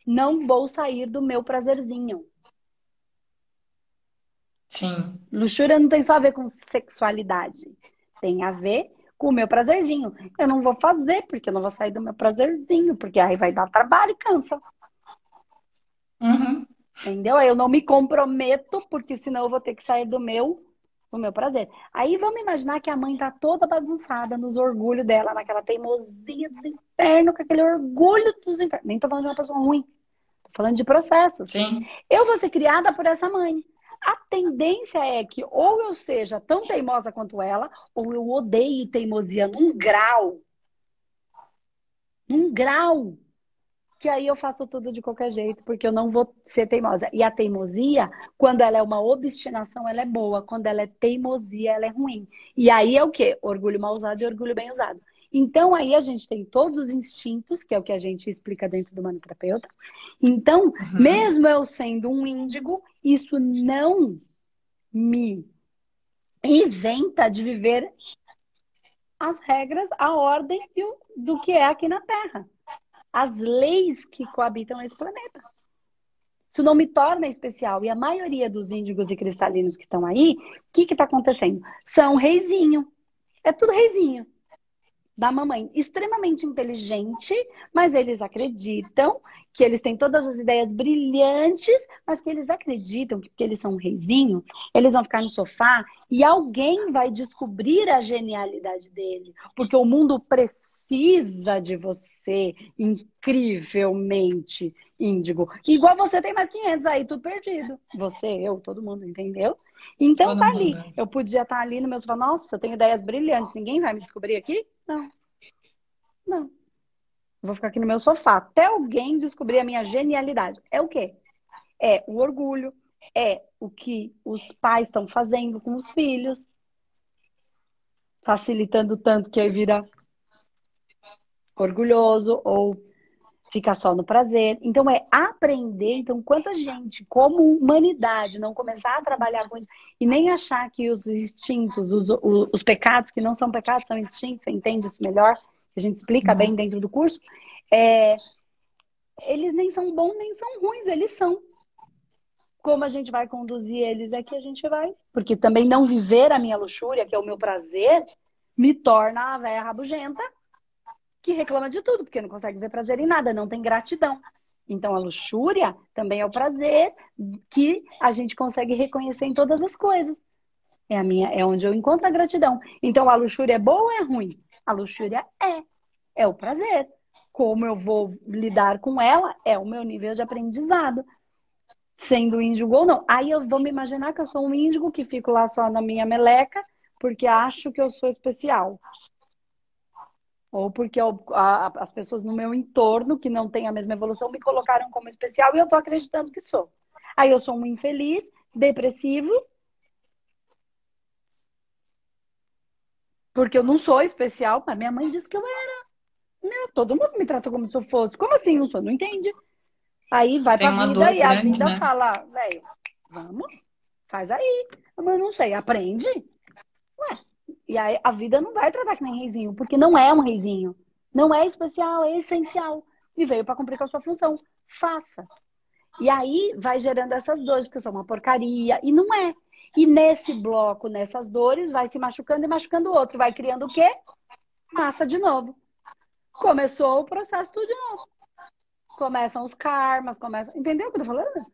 Não vou sair do meu prazerzinho. Sim. Luxúria não tem só a ver com sexualidade. Tem a ver com o meu prazerzinho. Eu não vou fazer, porque eu não vou sair do meu prazerzinho, porque aí vai dar trabalho e cansa. Uhum. Entendeu? Aí eu não me comprometo, porque senão eu vou ter que sair do meu do meu prazer. Aí vamos imaginar que a mãe tá toda bagunçada nos orgulhos dela, naquela teimosia dos infernos, com aquele orgulho dos infernos. Nem tô falando de uma pessoa ruim. Tô falando de processos. Sim. Eu vou ser criada por essa mãe. A tendência é que ou eu seja tão teimosa quanto ela, ou eu odeie teimosia num grau. Num grau. Que aí eu faço tudo de qualquer jeito, porque eu não vou ser teimosa. E a teimosia, quando ela é uma obstinação, ela é boa. Quando ela é teimosia, ela é ruim. E aí é o quê? Orgulho mal usado e orgulho bem usado. Então, aí a gente tem todos os instintos, que é o que a gente explica dentro do manoterapeuta. Então, uhum. mesmo eu sendo um índigo, isso não me isenta de viver as regras, a ordem do que é aqui na Terra. As leis que coabitam esse planeta. Isso não me torna especial. E a maioria dos índigos e cristalinos que estão aí, o que está acontecendo? São reizinho. É tudo reizinho da mamãe extremamente inteligente, mas eles acreditam que eles têm todas as ideias brilhantes, mas que eles acreditam que porque eles são um reizinho, eles vão ficar no sofá e alguém vai descobrir a genialidade dele, porque o mundo precisa de você incrivelmente índigo. Igual você tem mais 500 aí, tudo perdido. Você, eu, todo mundo, entendeu? Então todo tá ali. Mundo. Eu podia estar tá ali no meu sofá, nossa, eu tenho ideias brilhantes, ninguém vai me descobrir aqui? Não. Não. Vou ficar aqui no meu sofá até alguém descobrir a minha genialidade. É o quê? É o orgulho, é o que os pais estão fazendo com os filhos, facilitando tanto que aí vira orgulhoso ou fica só no prazer. Então é aprender, então quanto a gente, como humanidade, não começar a trabalhar com isso e nem achar que os instintos, os, os, os pecados que não são pecados são instintos, você entende isso melhor? A gente explica uhum. bem dentro do curso. É, eles nem são bons nem são ruins, eles são. Como a gente vai conduzir eles é que a gente vai. Porque também não viver a minha luxúria, que é o meu prazer, me torna a velha rabugenta que reclama de tudo, porque não consegue ver prazer em nada, não tem gratidão. Então, a luxúria também é o prazer que a gente consegue reconhecer em todas as coisas. É a minha, é onde eu encontro a gratidão. Então, a luxúria é boa ou é ruim? A luxúria é, é o prazer. Como eu vou lidar com ela é o meu nível de aprendizado. Sendo índigo ou não. Aí eu vou me imaginar que eu sou um índigo que fico lá só na minha meleca, porque acho que eu sou especial ou porque eu, a, as pessoas no meu entorno que não têm a mesma evolução me colocaram como especial e eu estou acreditando que sou. Aí eu sou um infeliz, depressivo, porque eu não sou especial, mas minha mãe disse que eu era. Meu, todo mundo me trata como se eu fosse. Como assim não sou? Não entende? Aí vai Tem pra vida e a vida né? fala, velho, vamos, faz aí. Mas não sei, aprende. E aí a vida não vai tratar que nem reizinho, porque não é um reizinho. Não é especial, é essencial. E veio para cumprir com a sua função. Faça. E aí vai gerando essas dores, porque eu sou uma porcaria. E não é. E nesse bloco, nessas dores, vai se machucando e machucando o outro. Vai criando o quê? Massa de novo. Começou o processo tudo de novo. Começam os karmas, começam. Entendeu o que eu tô falando?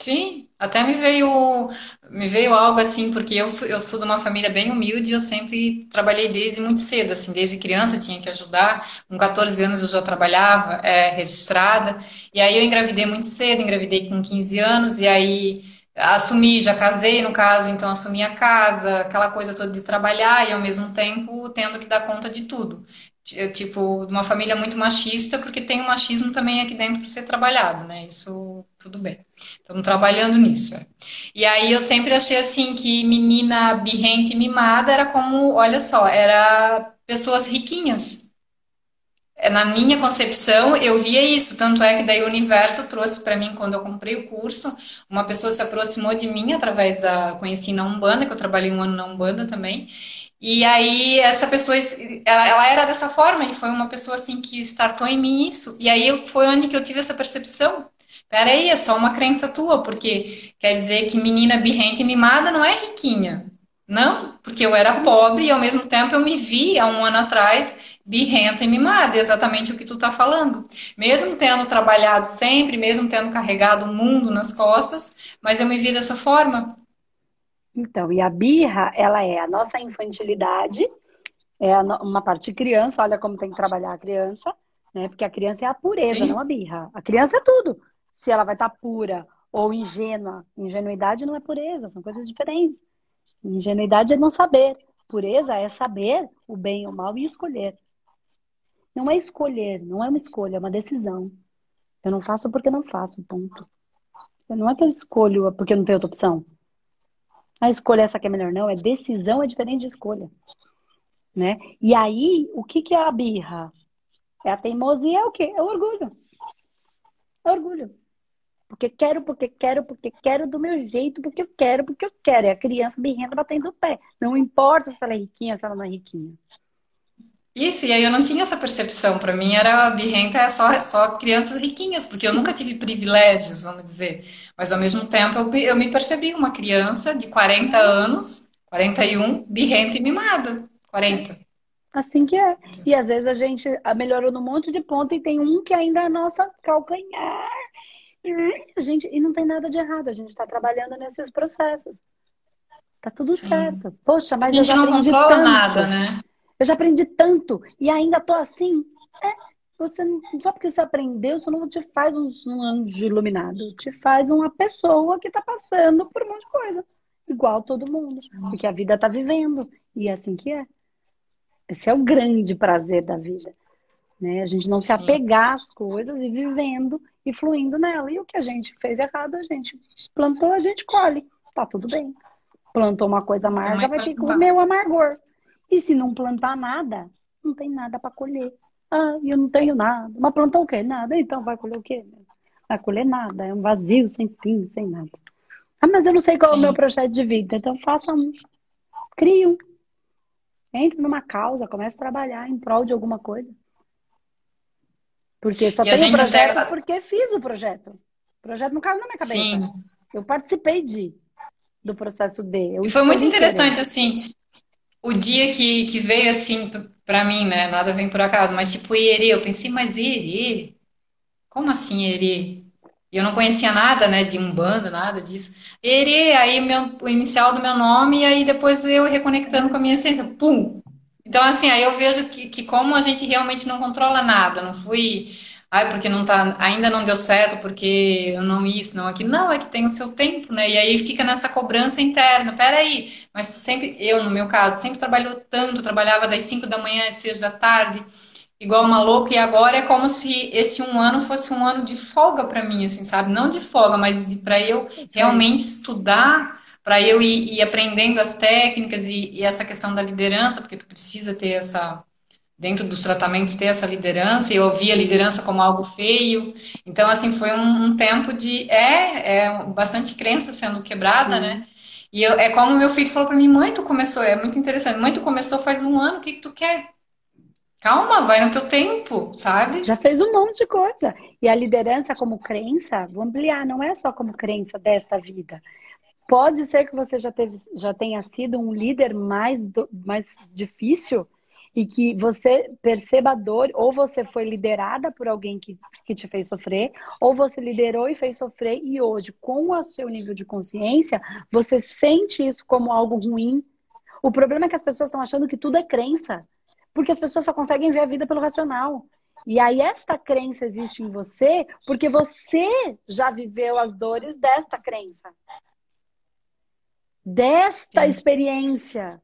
Sim, até me veio me veio algo assim, porque eu, eu sou de uma família bem humilde, eu sempre trabalhei desde muito cedo, assim, desde criança tinha que ajudar, com 14 anos eu já trabalhava, é, registrada, e aí eu engravidei muito cedo, engravidei com 15 anos, e aí assumi, já casei no caso, então assumi a casa, aquela coisa toda de trabalhar e ao mesmo tempo tendo que dar conta de tudo tipo, de uma família muito machista, porque tem o machismo também aqui dentro para ser trabalhado, né? Isso tudo bem. Estamos trabalhando nisso. É. E aí eu sempre achei assim que menina birrenta e mimada era como, olha só, era pessoas riquinhas. É, na minha concepção, eu via isso, tanto é que daí o universo trouxe para mim quando eu comprei o curso, uma pessoa se aproximou de mim através da conheci na Umbanda, que eu trabalhei um ano na Umbanda também, e aí essa pessoa, ela, ela, era dessa forma e foi uma pessoa assim que startou em mim isso. E aí foi onde que eu tive essa percepção. Peraí, é só uma crença tua, porque quer dizer que menina birrenta e mimada não é riquinha. Não, porque eu era pobre e ao mesmo tempo eu me vi há um ano atrás birrenta e mimada, exatamente o que tu tá falando. Mesmo tendo trabalhado sempre, mesmo tendo carregado o mundo nas costas, mas eu me vi dessa forma. Então, e a birra, ela é a nossa infantilidade, é uma parte de criança, olha como tem que trabalhar a criança, né? Porque a criança é a pureza, Sim. não a birra. A criança é tudo. Se ela vai estar pura ou ingênua, ingenuidade não é pureza, são coisas diferentes. Ingenuidade é não saber. Pureza é saber o bem e o mal e escolher. Não é escolher, não é uma escolha, é uma decisão. Eu não faço porque não faço, ponto. Não é que eu escolho porque não tenho outra opção a escolha essa que é melhor, não. É decisão é diferente de escolha. Né? E aí, o que, que é a birra? É a teimosia, é o quê? É o orgulho. É orgulho. Porque quero, porque quero, porque quero do meu jeito, porque eu quero, porque eu quero. É a criança birrenta batendo o pé. Não importa se ela é riquinha, se ela não é riquinha. Isso, e aí eu não tinha essa percepção. Para mim era birrenta é só, só crianças riquinhas, porque eu nunca tive privilégios, vamos dizer. Mas ao mesmo tempo eu, eu me percebi uma criança de 40 anos, 41, birrenta e mimada. 40. Assim que é. E às vezes a gente melhorou num monte de ponto e tem um que ainda é nossa calcanhar. A gente, e não tem nada de errado, a gente está trabalhando nesses processos. Tá tudo Sim. certo. Poxa, mas a gente não controla tanto. nada, né? Eu já aprendi tanto e ainda tô assim. É, você só porque você aprendeu, você não te faz um, um anjo iluminado, te faz uma pessoa que tá passando por um monte de coisa, igual todo mundo, porque a vida tá vivendo e é assim que é. Esse é o grande prazer da vida. Né? A gente não Sim. se apegar às coisas e vivendo e fluindo nela. E o que a gente fez errado, a gente plantou, a gente colhe. Tá tudo bem. Plantou uma coisa amarga, vai ter que comer o amargor. E se não plantar nada, não tem nada para colher. Ah, eu não tenho nada. Mas plantou o quê? Nada. Então vai colher o quê? Vai colher nada. É um vazio sem fim, sem nada. Ah, mas eu não sei qual Sim. é o meu projeto de vida. Então faça um. Crie um. Entre numa causa, comece a trabalhar em prol de alguma coisa. Porque só e tenho o projeto até... porque fiz o projeto. O projeto não caiu na minha cabeça. Sim. Eu participei de, do processo de. e foi muito interessante, querer. assim, o dia que, que veio assim para mim, né? Nada vem por acaso, mas tipo Ierê, eu pensei, mas Ierê? Como assim Ierê? Eu não conhecia nada, né, de Umbanda, nada disso. Ierê, aí meu, o inicial do meu nome, e aí depois eu reconectando com a minha essência, pum! Então, assim, aí eu vejo que, que como a gente realmente não controla nada, não fui ai, porque não tá, ainda não deu certo, porque eu não isso, não aquilo. Não, é que tem o seu tempo, né? E aí fica nessa cobrança interna. Peraí, mas tu sempre, eu, no meu caso, sempre trabalhou tanto, trabalhava das 5 da manhã às 6 da tarde, igual uma louca, e agora é como se esse um ano fosse um ano de folga para mim, assim, sabe? Não de folga, mas para eu realmente estudar, para eu ir, ir, aprendendo as técnicas e, e essa questão da liderança, porque tu precisa ter essa dentro dos tratamentos ter essa liderança, e eu via a liderança como algo feio. Então, assim, foi um, um tempo de. É, é bastante crença sendo quebrada, uhum. né? E eu, é como meu filho falou para mim: mãe, tu começou, é muito interessante, mãe, tu começou faz um ano, o que, que tu quer? Calma, vai no teu tempo, sabe? Já fez um monte de coisa. E a liderança como crença, vou ampliar, não é só como crença desta vida. Pode ser que você já, teve, já tenha sido um líder mais, do, mais difícil e que você perceba a dor, ou você foi liderada por alguém que, que te fez sofrer, ou você liderou e fez sofrer, e hoje, com o seu nível de consciência, você sente isso como algo ruim. O problema é que as pessoas estão achando que tudo é crença, porque as pessoas só conseguem ver a vida pelo racional. E aí, esta crença existe em você porque você já viveu as dores desta crença, desta Sim. experiência.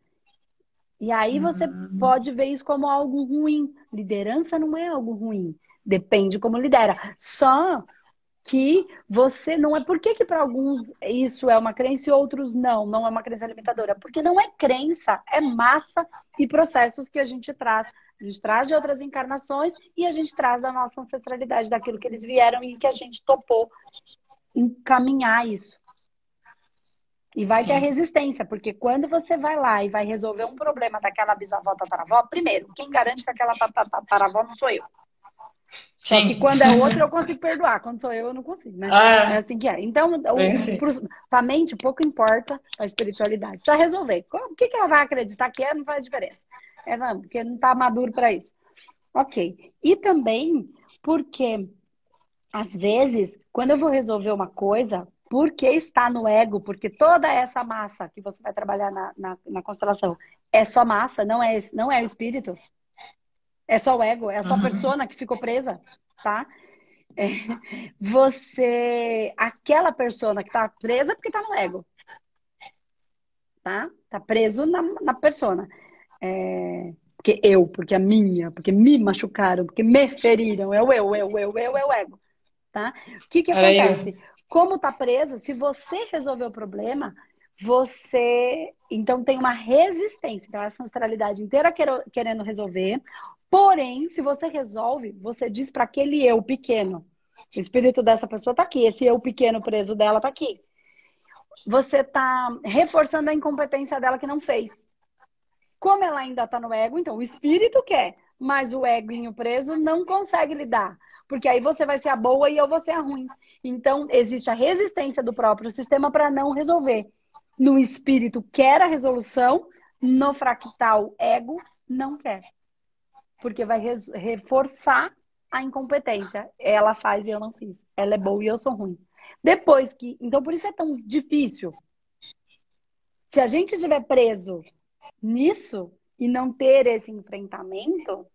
E aí você uhum. pode ver isso como algo ruim. Liderança não é algo ruim. Depende como lidera. Só que você não é. Por que, que para alguns isso é uma crença e outros não? Não é uma crença alimentadora? Porque não é crença, é massa e processos que a gente traz. A gente traz de outras encarnações e a gente traz da nossa ancestralidade, daquilo que eles vieram e que a gente topou encaminhar isso. E vai Sim. ter resistência, porque quando você vai lá e vai resolver um problema daquela bisavó tataravó, primeiro, quem garante que aquela tataravó não sou eu? Sim. Só que quando é outro eu consigo perdoar, quando sou eu eu não consigo, né? Ah, é assim que é. Então, para a mente pouco importa a espiritualidade. Precisa resolver. O que, que ela vai acreditar que é não faz diferença. É, não, porque não está maduro para isso. Ok. E também porque, às vezes, quando eu vou resolver uma coisa, porque está no ego, porque toda essa massa que você vai trabalhar na, na, na constelação é só massa, não é, não é o espírito. É só o ego, é só a uhum. persona que ficou presa, tá? É, você, aquela persona que tá presa porque tá no ego, tá? Tá preso na, na persona. É, porque eu, porque a minha, porque me machucaram, porque me feriram, é o eu, eu, eu, eu, é o ego, tá? O que que acontece? Como tá presa, se você resolver o problema, você então tem uma resistência. Então, essa ancestralidade inteira querendo resolver. Porém, se você resolve, você diz para aquele eu pequeno: o espírito dessa pessoa está aqui, esse eu pequeno preso dela está aqui. Você está reforçando a incompetência dela que não fez. Como ela ainda está no ego, então o espírito quer, mas o egoinho preso não consegue lidar. Porque aí você vai ser a boa e eu vou ser a ruim. Então, existe a resistência do próprio sistema para não resolver. No espírito quer a resolução, no fractal ego não quer. Porque vai reforçar a incompetência. Ela faz e eu não fiz. Ela é boa e eu sou ruim. Depois que. Então, por isso é tão difícil. Se a gente estiver preso nisso e não ter esse enfrentamento,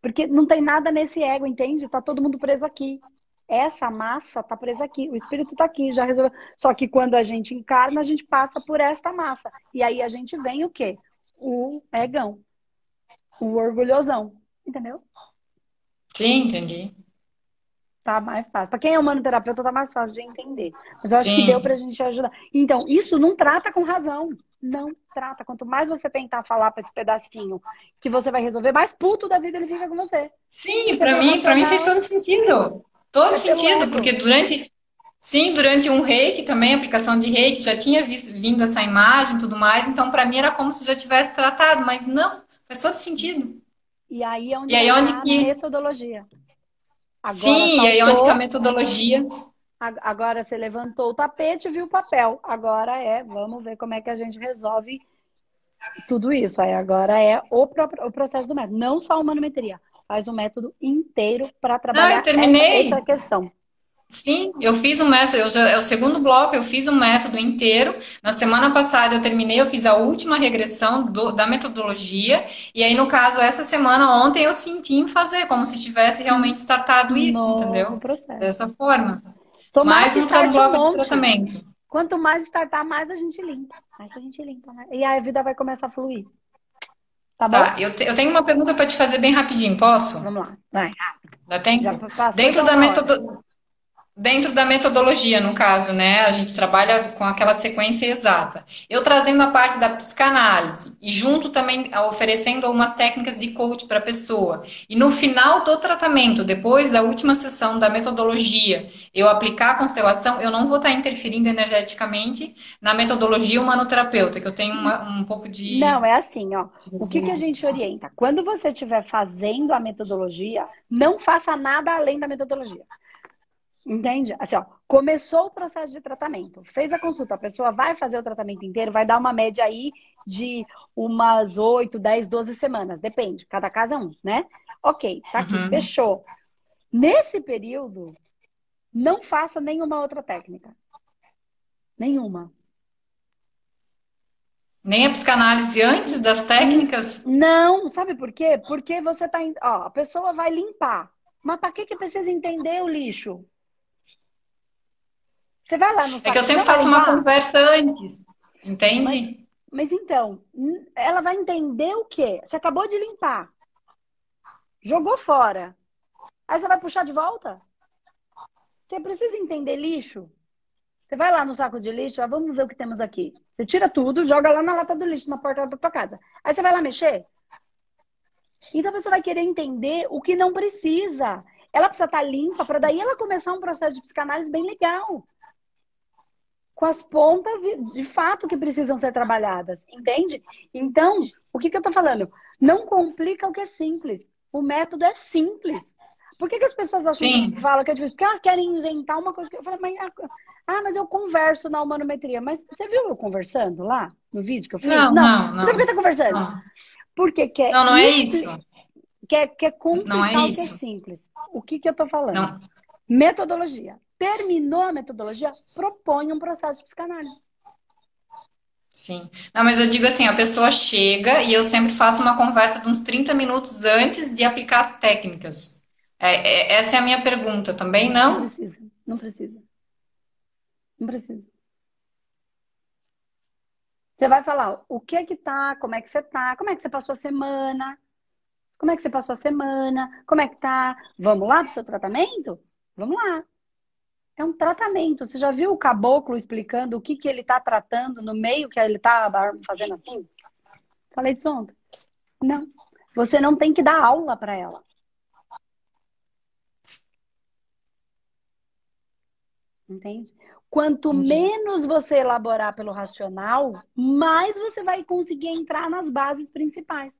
porque não tem nada nesse ego, entende? Tá todo mundo preso aqui. Essa massa tá presa aqui, o espírito tá aqui, já resolveu. Só que quando a gente encarna, a gente passa por esta massa. E aí a gente vem o quê? O egão. O orgulhosão. Entendeu? Sim, entendi. Tá mais fácil. Para quem é humanoterapeuta, tá mais fácil de entender. Mas eu acho Sim. que deu pra gente ajudar. Então, isso não trata com razão. Não trata. Quanto mais você tentar falar para esse pedacinho que você vai resolver, mais puto da vida ele fica com você. Sim, para mim, para mim fez todo sentido. Todo É sentido, porque durante Sim, durante um reiki também, aplicação de reiki, já tinha vis- vindo essa imagem e tudo mais, então para mim era como se já tivesse tratado, mas não, faz todo sentido. E aí é onde, E aí vai onde estar que- a metodologia. Agora Sim, e aí onde que a faltou- metodologia. a- Agora você levantou o tapete e viu o papel. Agora é, vamos ver como é que a gente resolve tudo isso. Aí agora é o, próprio- o processo do método. Não só a manometria. Faz o método inteiro para trabalhar eu terminei. essa, essa questão. Sim, eu fiz um método, eu já, é o segundo bloco, eu fiz um método inteiro. Na semana passada eu terminei, eu fiz a última regressão do- da metodologia. E aí, no caso, essa semana, ontem, eu senti em fazer, como se tivesse realmente startado isso, Novo entendeu? processo. Dessa forma. Tomara Mais um bloco de monte. tratamento. Quanto mais startar, mais a gente limpa. Mais a gente limpa. né? E aí a vida vai começar a fluir. Tá bom? Tá, eu, te- eu tenho uma pergunta para te fazer bem rapidinho, posso? Vamos lá. Vai. Dá tempo? Já Dentro já da, uma hora. metodo... Dentro da metodologia, no caso, né? A gente trabalha com aquela sequência exata. Eu trazendo a parte da psicanálise e junto também oferecendo algumas técnicas de coach para a pessoa. E no final do tratamento, depois da última sessão da metodologia, eu aplicar a constelação, eu não vou estar interferindo energeticamente na metodologia humanoterapeuta, que eu tenho uma- um pouco de. Não, é assim, ó. O que, que a gente orienta? Quando você estiver fazendo a metodologia, não faça nada além da metodologia. Entende? Assim, ó, começou o processo de tratamento, fez a consulta, a pessoa vai fazer o tratamento inteiro, vai dar uma média aí de umas 8, 10, 12 semanas, depende, cada caso é um, né? Ok, tá aqui, Uhum. fechou. Nesse período, não faça nenhuma outra técnica. Nenhuma. Nem a psicanálise antes das técnicas? Não, sabe por quê? Porque você tá. em- Ó, a pessoa vai limpar. Mas para que que precisa entender o lixo? Você vai lá no É saco, que eu sempre faço uma conversa antes, entende? Mas então, n- ela vai entender o quê? Você acabou de limpar. Jogou fora. Aí você vai puxar de volta? Você precisa entender lixo? Você vai lá no saco de lixo, ah, vamos ver o que temos aqui. Você tira tudo, joga lá na lata do lixo, na porta da tua casa. Aí você vai lá mexer? Então a pessoa vai querer entender o que não precisa. Ela precisa estar limpa para daí ela começar um processo de psicanálise bem legal. Com as pontas de, de fato que precisam ser trabalhadas, entende? Então, o que, que eu tô falando? Não complica o que é simples. O método é simples. Por que, que as pessoas acham Sim. que falam que é difícil? Porque elas querem inventar uma coisa que eu falo, mas, ah, mas eu converso na humanometria. Mas você viu eu conversando lá no vídeo que eu fiz? Não, não, não. Por que tá conversando? Não, Porque quer, não, não é isso. Quer, quer complicar Não é o que é simples. O que, que eu tô falando? Não. Metodologia. Terminou a metodologia, propõe um processo de psicanálise. Sim. Não, mas eu digo assim, a pessoa chega e eu sempre faço uma conversa de uns 30 minutos antes de aplicar as técnicas. É, é- essa é a minha pergunta também, Não não? precisa, não precisa. Não precisa. Você vai falar o que é que tá, como é que você tá, como é que você passou a semana, como é que você passou a semana, como é que tá, vamos lá pro seu tratamento? Vamos lá. É um tratamento. Você já viu o caboclo explicando o que que ele tá tratando no meio que ele tá fazendo assim? Falei disso ontem. Não. Você não tem que dar aula para ela. Entende? Quanto Entendi. menos você elaborar pelo racional, mais você vai conseguir entrar nas bases principais.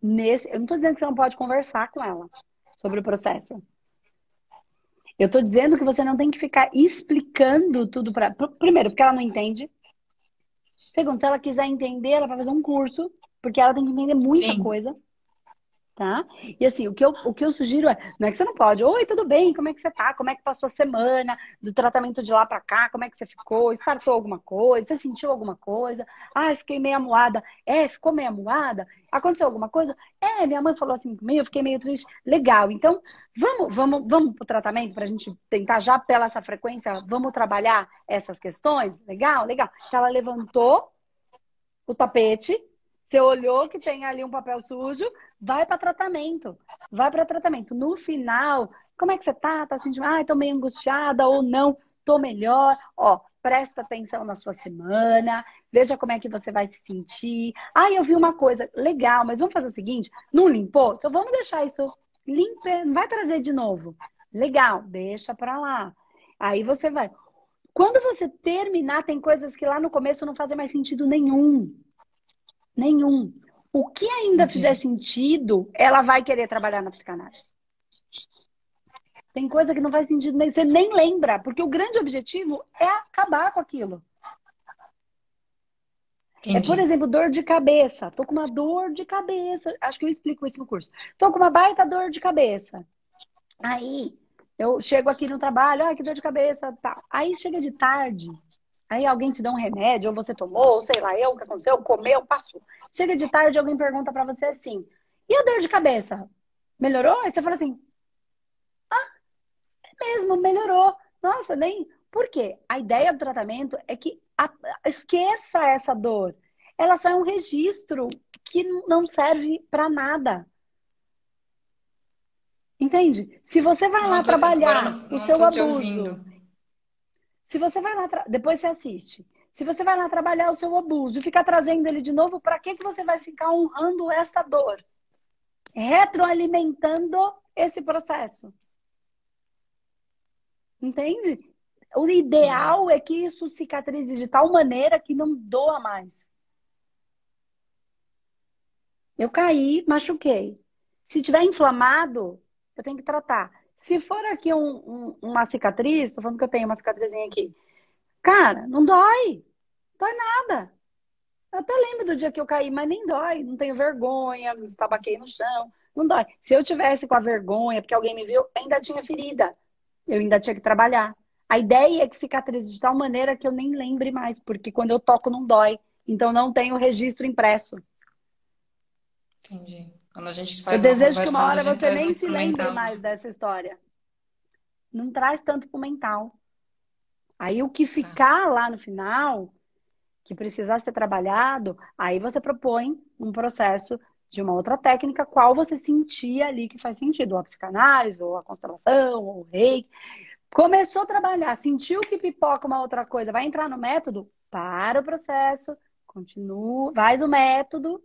Nesse, eu não estou dizendo que você não pode conversar com ela sobre o processo. Eu estou dizendo que você não tem que ficar explicando tudo para. Primeiro, porque ela não entende. Segundo, se ela quiser entender, ela vai fazer um curso, porque ela tem que entender muita Sim. coisa. Tá? E assim, o que, eu, o que eu sugiro é, não é que você não pode, oi, tudo bem, como é que você tá? Como é que passou a semana do tratamento de lá pra cá? Como é que você ficou? Startou alguma coisa? Você sentiu alguma coisa? Ah, fiquei meio amuada. É, ficou meio amuada? Aconteceu alguma coisa? É, minha mãe falou assim comigo, eu fiquei meio triste. Legal, então vamos, vamos, vamos pro tratamento pra gente tentar já pela essa frequência, vamos trabalhar essas questões? Legal, legal. Ela levantou o tapete, você olhou que tem ali um papel sujo, vai para tratamento. Vai para tratamento. No final, como é que você tá? Tá sentindo, ah, tô meio angustiada ou não? Tô melhor. Ó, presta atenção na sua semana, veja como é que você vai se sentir. Ah, eu vi uma coisa legal, mas vamos fazer o seguinte: não limpou? Então vamos deixar isso limpo, não vai trazer de novo. Legal, deixa para lá. Aí você vai. Quando você terminar, tem coisas que lá no começo não fazem mais sentido nenhum. Nenhum. O que ainda Entendi. fizer sentido, ela vai querer trabalhar na psicanálise. Tem coisa que não faz sentido, nem, você nem lembra, porque o grande objetivo é acabar com aquilo. Entendi. É, por exemplo, dor de cabeça. Tô com uma dor de cabeça. Acho que eu explico isso no curso. Tô com uma baita dor de cabeça. Aí, eu chego aqui no trabalho, ah, que dor de cabeça, tá. Aí chega de tarde, aí alguém te dá um remédio, ou você tomou, ou sei lá, eu, o que aconteceu, comeu, passou. Chega de tarde, alguém pergunta para você assim, e a dor de cabeça? Melhorou? Aí você fala assim, ah, é mesmo, melhorou. Nossa, nem... Por quê? A ideia do tratamento é que a... esqueça essa dor. Ela só é um registro que não serve para nada. Entende? Se você vai não lá tô, trabalhar não, o seu abuso. Se você vai lá, tra... depois você assiste. Se você vai lá trabalhar o seu abuso e ficar trazendo ele de novo, para que, que você vai ficar honrando essa dor? Retroalimentando esse processo. Entende? O ideal é que isso cicatrize de tal maneira que não doa mais. Eu caí, machuquei. Se tiver inflamado, eu tenho que tratar. Se for aqui um, um, uma cicatriz, tô falando que eu tenho uma cicatrizinha aqui. Cara, não dói. Não dói nada. Eu até lembro do dia que eu caí, mas nem dói. Não tenho vergonha, estabaquei no chão. Não dói. Se eu tivesse com a vergonha, porque alguém me viu, ainda tinha ferida. Eu ainda tinha que trabalhar. A ideia é que cicatrize de tal maneira que eu nem lembre mais, porque quando eu toco não dói. Então não tenho registro impresso. Entendi. Quando a gente faz Eu desejo que uma hora você nem se lembre mais dessa história. Não traz tanto pro mental. Aí o que tá. ficar lá no final, que precisar ser trabalhado, aí você propõe um processo de uma outra técnica, qual você sentia ali que faz sentido, ou a psicanálise, ou a constelação, ou o reiki. Começou a trabalhar, sentiu que pipoca uma outra coisa, vai entrar no método, para o processo, continua, faz o método,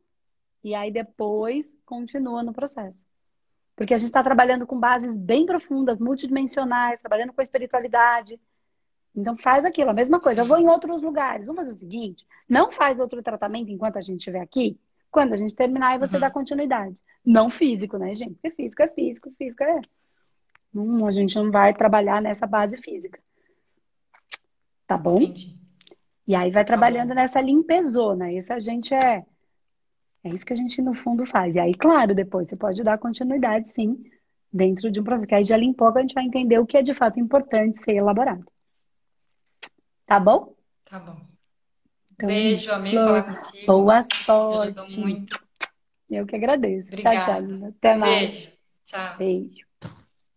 e aí depois continua no processo. Porque a gente está trabalhando com bases bem profundas, multidimensionais, trabalhando com a espiritualidade. Então faz aquilo, a mesma coisa. Sim. Eu vou em outros lugares. Vamos fazer o seguinte: não faz outro tratamento enquanto a gente estiver aqui. Quando a gente terminar, aí você uhum. dá continuidade. Não físico, né, gente? Porque físico é físico, físico é. Não, a gente não vai trabalhar nessa base física. Tá bom? Entendi. E aí vai tá trabalhando nessa limpezona. Isso a gente é é isso que a gente, no fundo, faz. E aí, claro, depois você pode dar continuidade, sim, dentro de um processo. Que aí já limpou, que a gente vai entender o que é de fato importante ser elaborado. Tá bom? Tá bom. Então, Beijo, amigo, falar contigo. Boa sorte. muito. Eu que agradeço. Obrigada. Tchau, tchau. Até mais. Beijo. Tchau. Beijo.